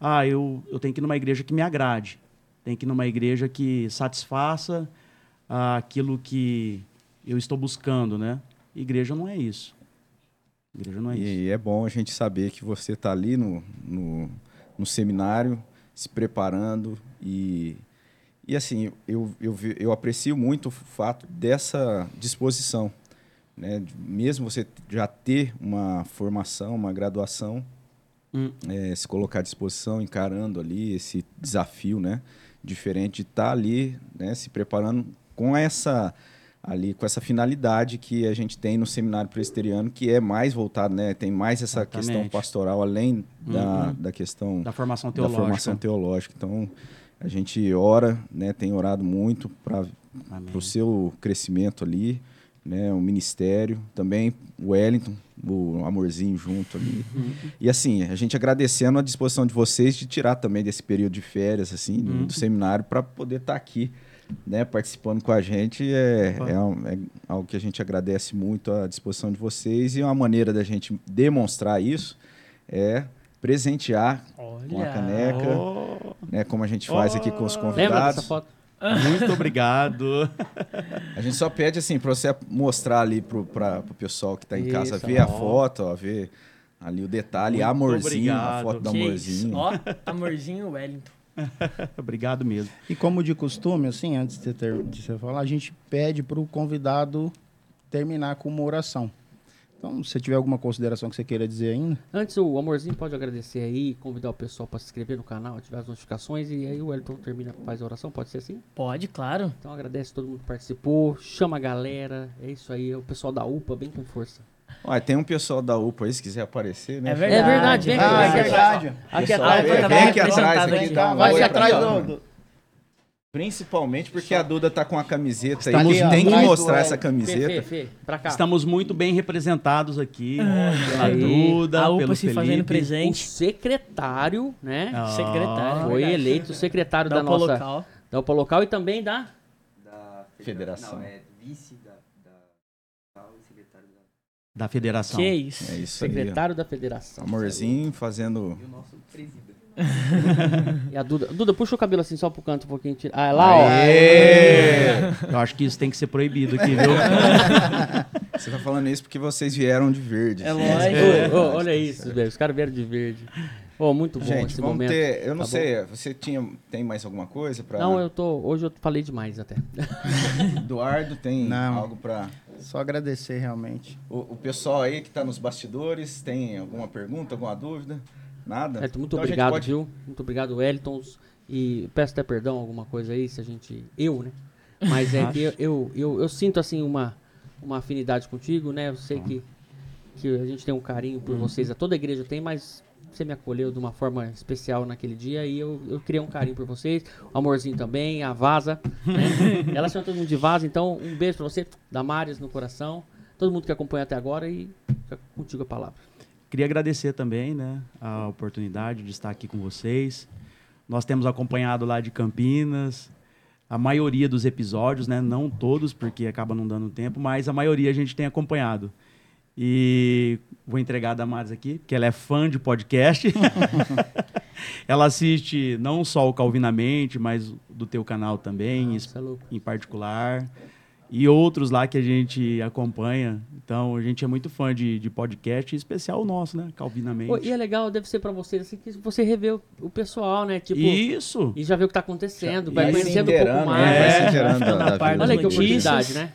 Ah, eu, eu tenho que ir numa igreja que me agrade. Tem que ir numa igreja que satisfaça aquilo que eu estou buscando, né? Igreja não é isso. Igreja não é isso. E é bom a gente saber que você está ali no, no, no seminário, se preparando e, e assim, eu, eu, eu aprecio muito o fato dessa disposição, né? Mesmo você já ter uma formação, uma graduação, Hum. é, se colocar à disposição, encarando ali esse desafio, né? Diferente de estar ali, né? Se preparando com essa ali com essa finalidade que a gente tem no seminário presbiteriano, que é mais voltado, né? Tem mais essa Exatamente. questão pastoral além da, Uhum. da questão Da formação da teológica. formação teológica. Então, a gente ora, né? Tem orado muito para o seu crescimento ali, né? O ministério, também o Wellington, o amorzinho junto ali. E assim, a gente agradecendo a disposição de vocês de tirar também desse período de férias, assim, do, Uhum. do seminário, para poder estar aqui, né? Participando com a gente. É, é, um- é algo que a gente agradece muito a disposição de vocês e uma maneira da gente demonstrar isso é presentear com a caneca, Oh, né? Como a gente faz aqui com os Lembra dessa convidados. foto? muito obrigado. A gente só pede assim para você mostrar ali pra, pro pessoal que tá em casa Isso, ver a ó. foto, ó, ver ali o detalhe, Muito amorzinho, a obrigado. foto do Que amorzinho. isso. Ó, amorzinho Wellington. obrigado mesmo. E como de costume, assim, antes de, ter, de você falar, a gente pede para o convidado terminar com uma oração. Então, se você tiver alguma consideração que você queira dizer ainda. Antes, o Amorzinho pode agradecer aí, convidar o pessoal para se inscrever no canal, ativar as notificações e aí o Wellington termina, faz a oração, pode ser assim? Pode, claro. Então agradece todo mundo que participou, chama a galera, é isso aí, o pessoal da UPA, bem com força. Olha, tem um pessoal da UPA aí, se quiser aparecer, né? É verdade. É verdade, vem Ah, é aqui verdade. Atrás, vem, tá vem bem aqui atrás, aqui, dá Vai atrás do, do- Principalmente porque a Duda tá com a camiseta Está aí. ó, Tem que mostrar essa Fê, Fê, camiseta. Fê. Estamos muito bem representados aqui pela aí. Duda, A UPA pelo se fazendo Felipe. O presente. secretário, né? Ah, Secretário. Foi eleito secretário Da da, UPA nossa local. da UPA local e também da Federação. Não, é vice da, da, da secretário da. Federação. Que isso. É isso aí. secretário da federação. Amorzinho fazendo. E o nosso presidente. E a Duda, Duda, puxa o cabelo assim só pro canto um pouquinho. tira- Ah, é lá, ó. Aê! Eu acho que isso tem que ser proibido aqui, viu? Você tá falando isso porque vocês vieram de verde. É assim. lógico. Ô, ô, olha isso, velho. Os caras vieram de verde. Ô, muito bom Gente, esse vamos momento. ter. Eu não Tá sei, você tinha, tem mais alguma coisa para. Não, eu tô. Hoje eu falei demais até. Eduardo tem Não. algo para. Só agradecer realmente. O, o pessoal aí que tá nos bastidores tem alguma pergunta, alguma dúvida? Nada? Wellington, muito Então obrigado, pode- viu? Muito obrigado, Wellingtons. E peço até perdão alguma coisa aí, se a gente. Eu, né? Mas é que eu, eu, eu, eu sinto assim uma, uma afinidade contigo, né? Eu sei que, que a gente tem um carinho por vocês, a toda a igreja tem, mas você me acolheu de uma forma especial naquele dia e eu, eu criei um carinho por vocês. O amorzinho também, a Vaza. Né? Ela chama todo mundo de Vaza, então um beijo pra você, Damares no coração. Todo mundo que acompanha até agora e fica contigo a palavra. Queria agradecer também né, a oportunidade de estar aqui com vocês. Nós temos acompanhado lá de Campinas a maioria dos episódios, né, não todos, porque acaba não dando tempo, mas a maioria a gente tem acompanhado. E vou entregar a Damares aqui, porque ela é fã de podcast. ela assiste não só o Calvinamente, mas do teu canal também, em Você é louco. em particular, e outros lá que a gente acompanha. Então, a gente é muito fã de, de podcast, em especial o nosso, né? Calvinamente. Ô, E é legal, deve ser pra vocês, assim, que você revê o, o pessoal, né? Tipo, Isso! e já vê o que tá acontecendo, E vai conhecendo um pouco inteirando, mais. né? Vai se É. vida. Olha que oportunidade, né?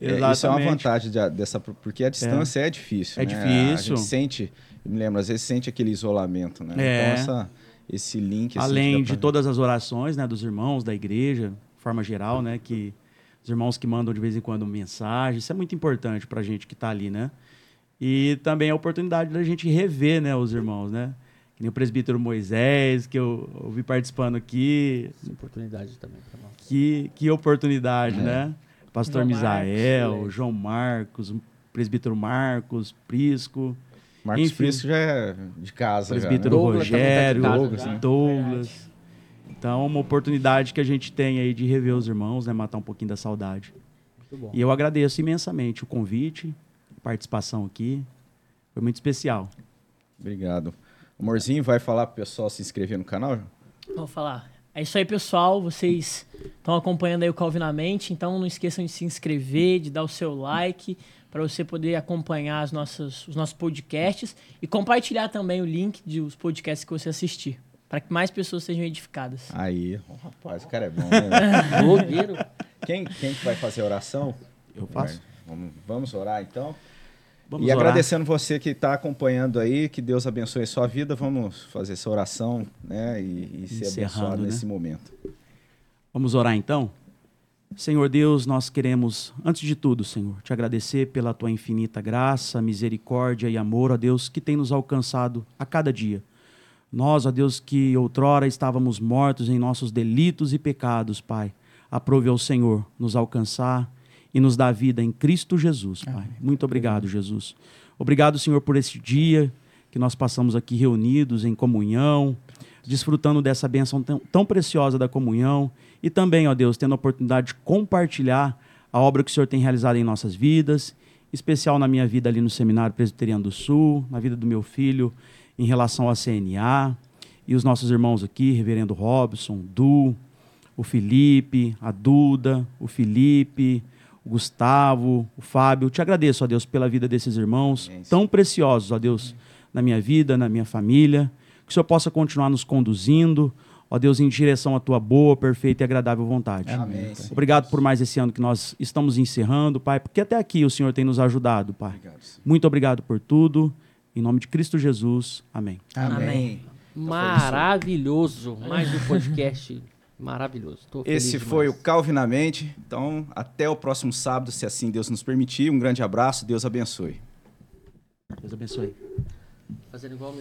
É, isso é uma Exatamente. vantagem de- dessa, porque a distância é, difícil. É né? difícil. A gente sente, eu me lembro, às vezes sente aquele isolamento, né? É. Então essa, esse link. assim, Além de pra- todas as orações, né, dos irmãos da igreja, de forma geral, né, que os irmãos que mandam de vez em quando mensagem, isso é muito importante pra gente que tá ali, né? E também a oportunidade da gente rever, né, os irmãos, né? Que nem o presbítero Moisés, que eu ouvi participando aqui, Essa oportunidade também pra nós. Que, que oportunidade, né? Pastor João Misael, Marcos, João Marcos, presbítero Marcos, Prisco, Marcos enfim. Prisco já é de casa. presbítero já, né? Tá Rogério, casa Douglas, já. Douglas. Então, uma oportunidade que a gente tem aí de rever os irmãos, né? Matar um pouquinho da saudade. Muito bom. E eu agradeço imensamente o convite, a participação aqui. Foi muito especial. Obrigado. Amorzinho, vai falar pro pessoal se inscrever no canal? Vou falar. É isso aí, pessoal. Vocês estão acompanhando aí o Calvinamente, então não esqueçam de se inscrever, de dar o seu like, para você poder acompanhar as nossas, os nossos podcasts e compartilhar também o link dos podcasts que você assistir, para que mais pessoas sejam edificadas. Aí, ó, rapaz, o cara é bom, né? Quem, quem que vai fazer a oração? Eu faço. Vamos, vamos orar então? Vamos e orar. agradecendo você que está acompanhando aí, que Deus abençoe a sua vida. Vamos fazer essa oração, né? E, e ser abençoado né? nesse momento. Vamos orar então? Senhor Deus, nós queremos, antes de tudo, Senhor, te agradecer pela tua infinita graça, misericórdia e amor, ó Deus, que tem nos alcançado a cada dia. Nós, ó Deus, que outrora estávamos mortos em nossos delitos e pecados, Pai, aprove ao Senhor nos alcançar e nos dar vida em Cristo Jesus, Pai. Muito obrigado, Jesus. Obrigado, Senhor, por esse dia que nós passamos aqui reunidos em comunhão, desfrutando dessa bênção tão, tão preciosa da comunhão e também, ó Deus, tendo a oportunidade de compartilhar a obra que o Senhor tem realizado em nossas vidas, especial na minha vida ali no Seminário Presbiteriano do Sul, na vida do meu filho em relação à CNA, e os nossos irmãos aqui, Reverendo Robson, Du, o Felipe, a Duda, o Felipe, o Gustavo, o Fábio. Te agradeço, ó Deus, pela vida desses irmãos Amém. tão preciosos, ó Deus, na minha vida, na minha família. Que o Senhor possa continuar nos conduzindo, ó Deus, em direção à tua boa, perfeita e agradável vontade. Amém. Obrigado por mais esse ano que nós estamos encerrando, Pai, porque até aqui o Senhor tem nos ajudado, Pai. Obrigado. Senhor. Muito obrigado por tudo. Em nome de Cristo Jesus. Amém. Amém. Maravilhoso. Mais um podcast maravilhoso. Esse foi o demais. Calvinamente. Então, até o próximo sábado, se assim Deus nos permitir. Um grande abraço, Deus abençoe. Deus abençoe. Fazendo igual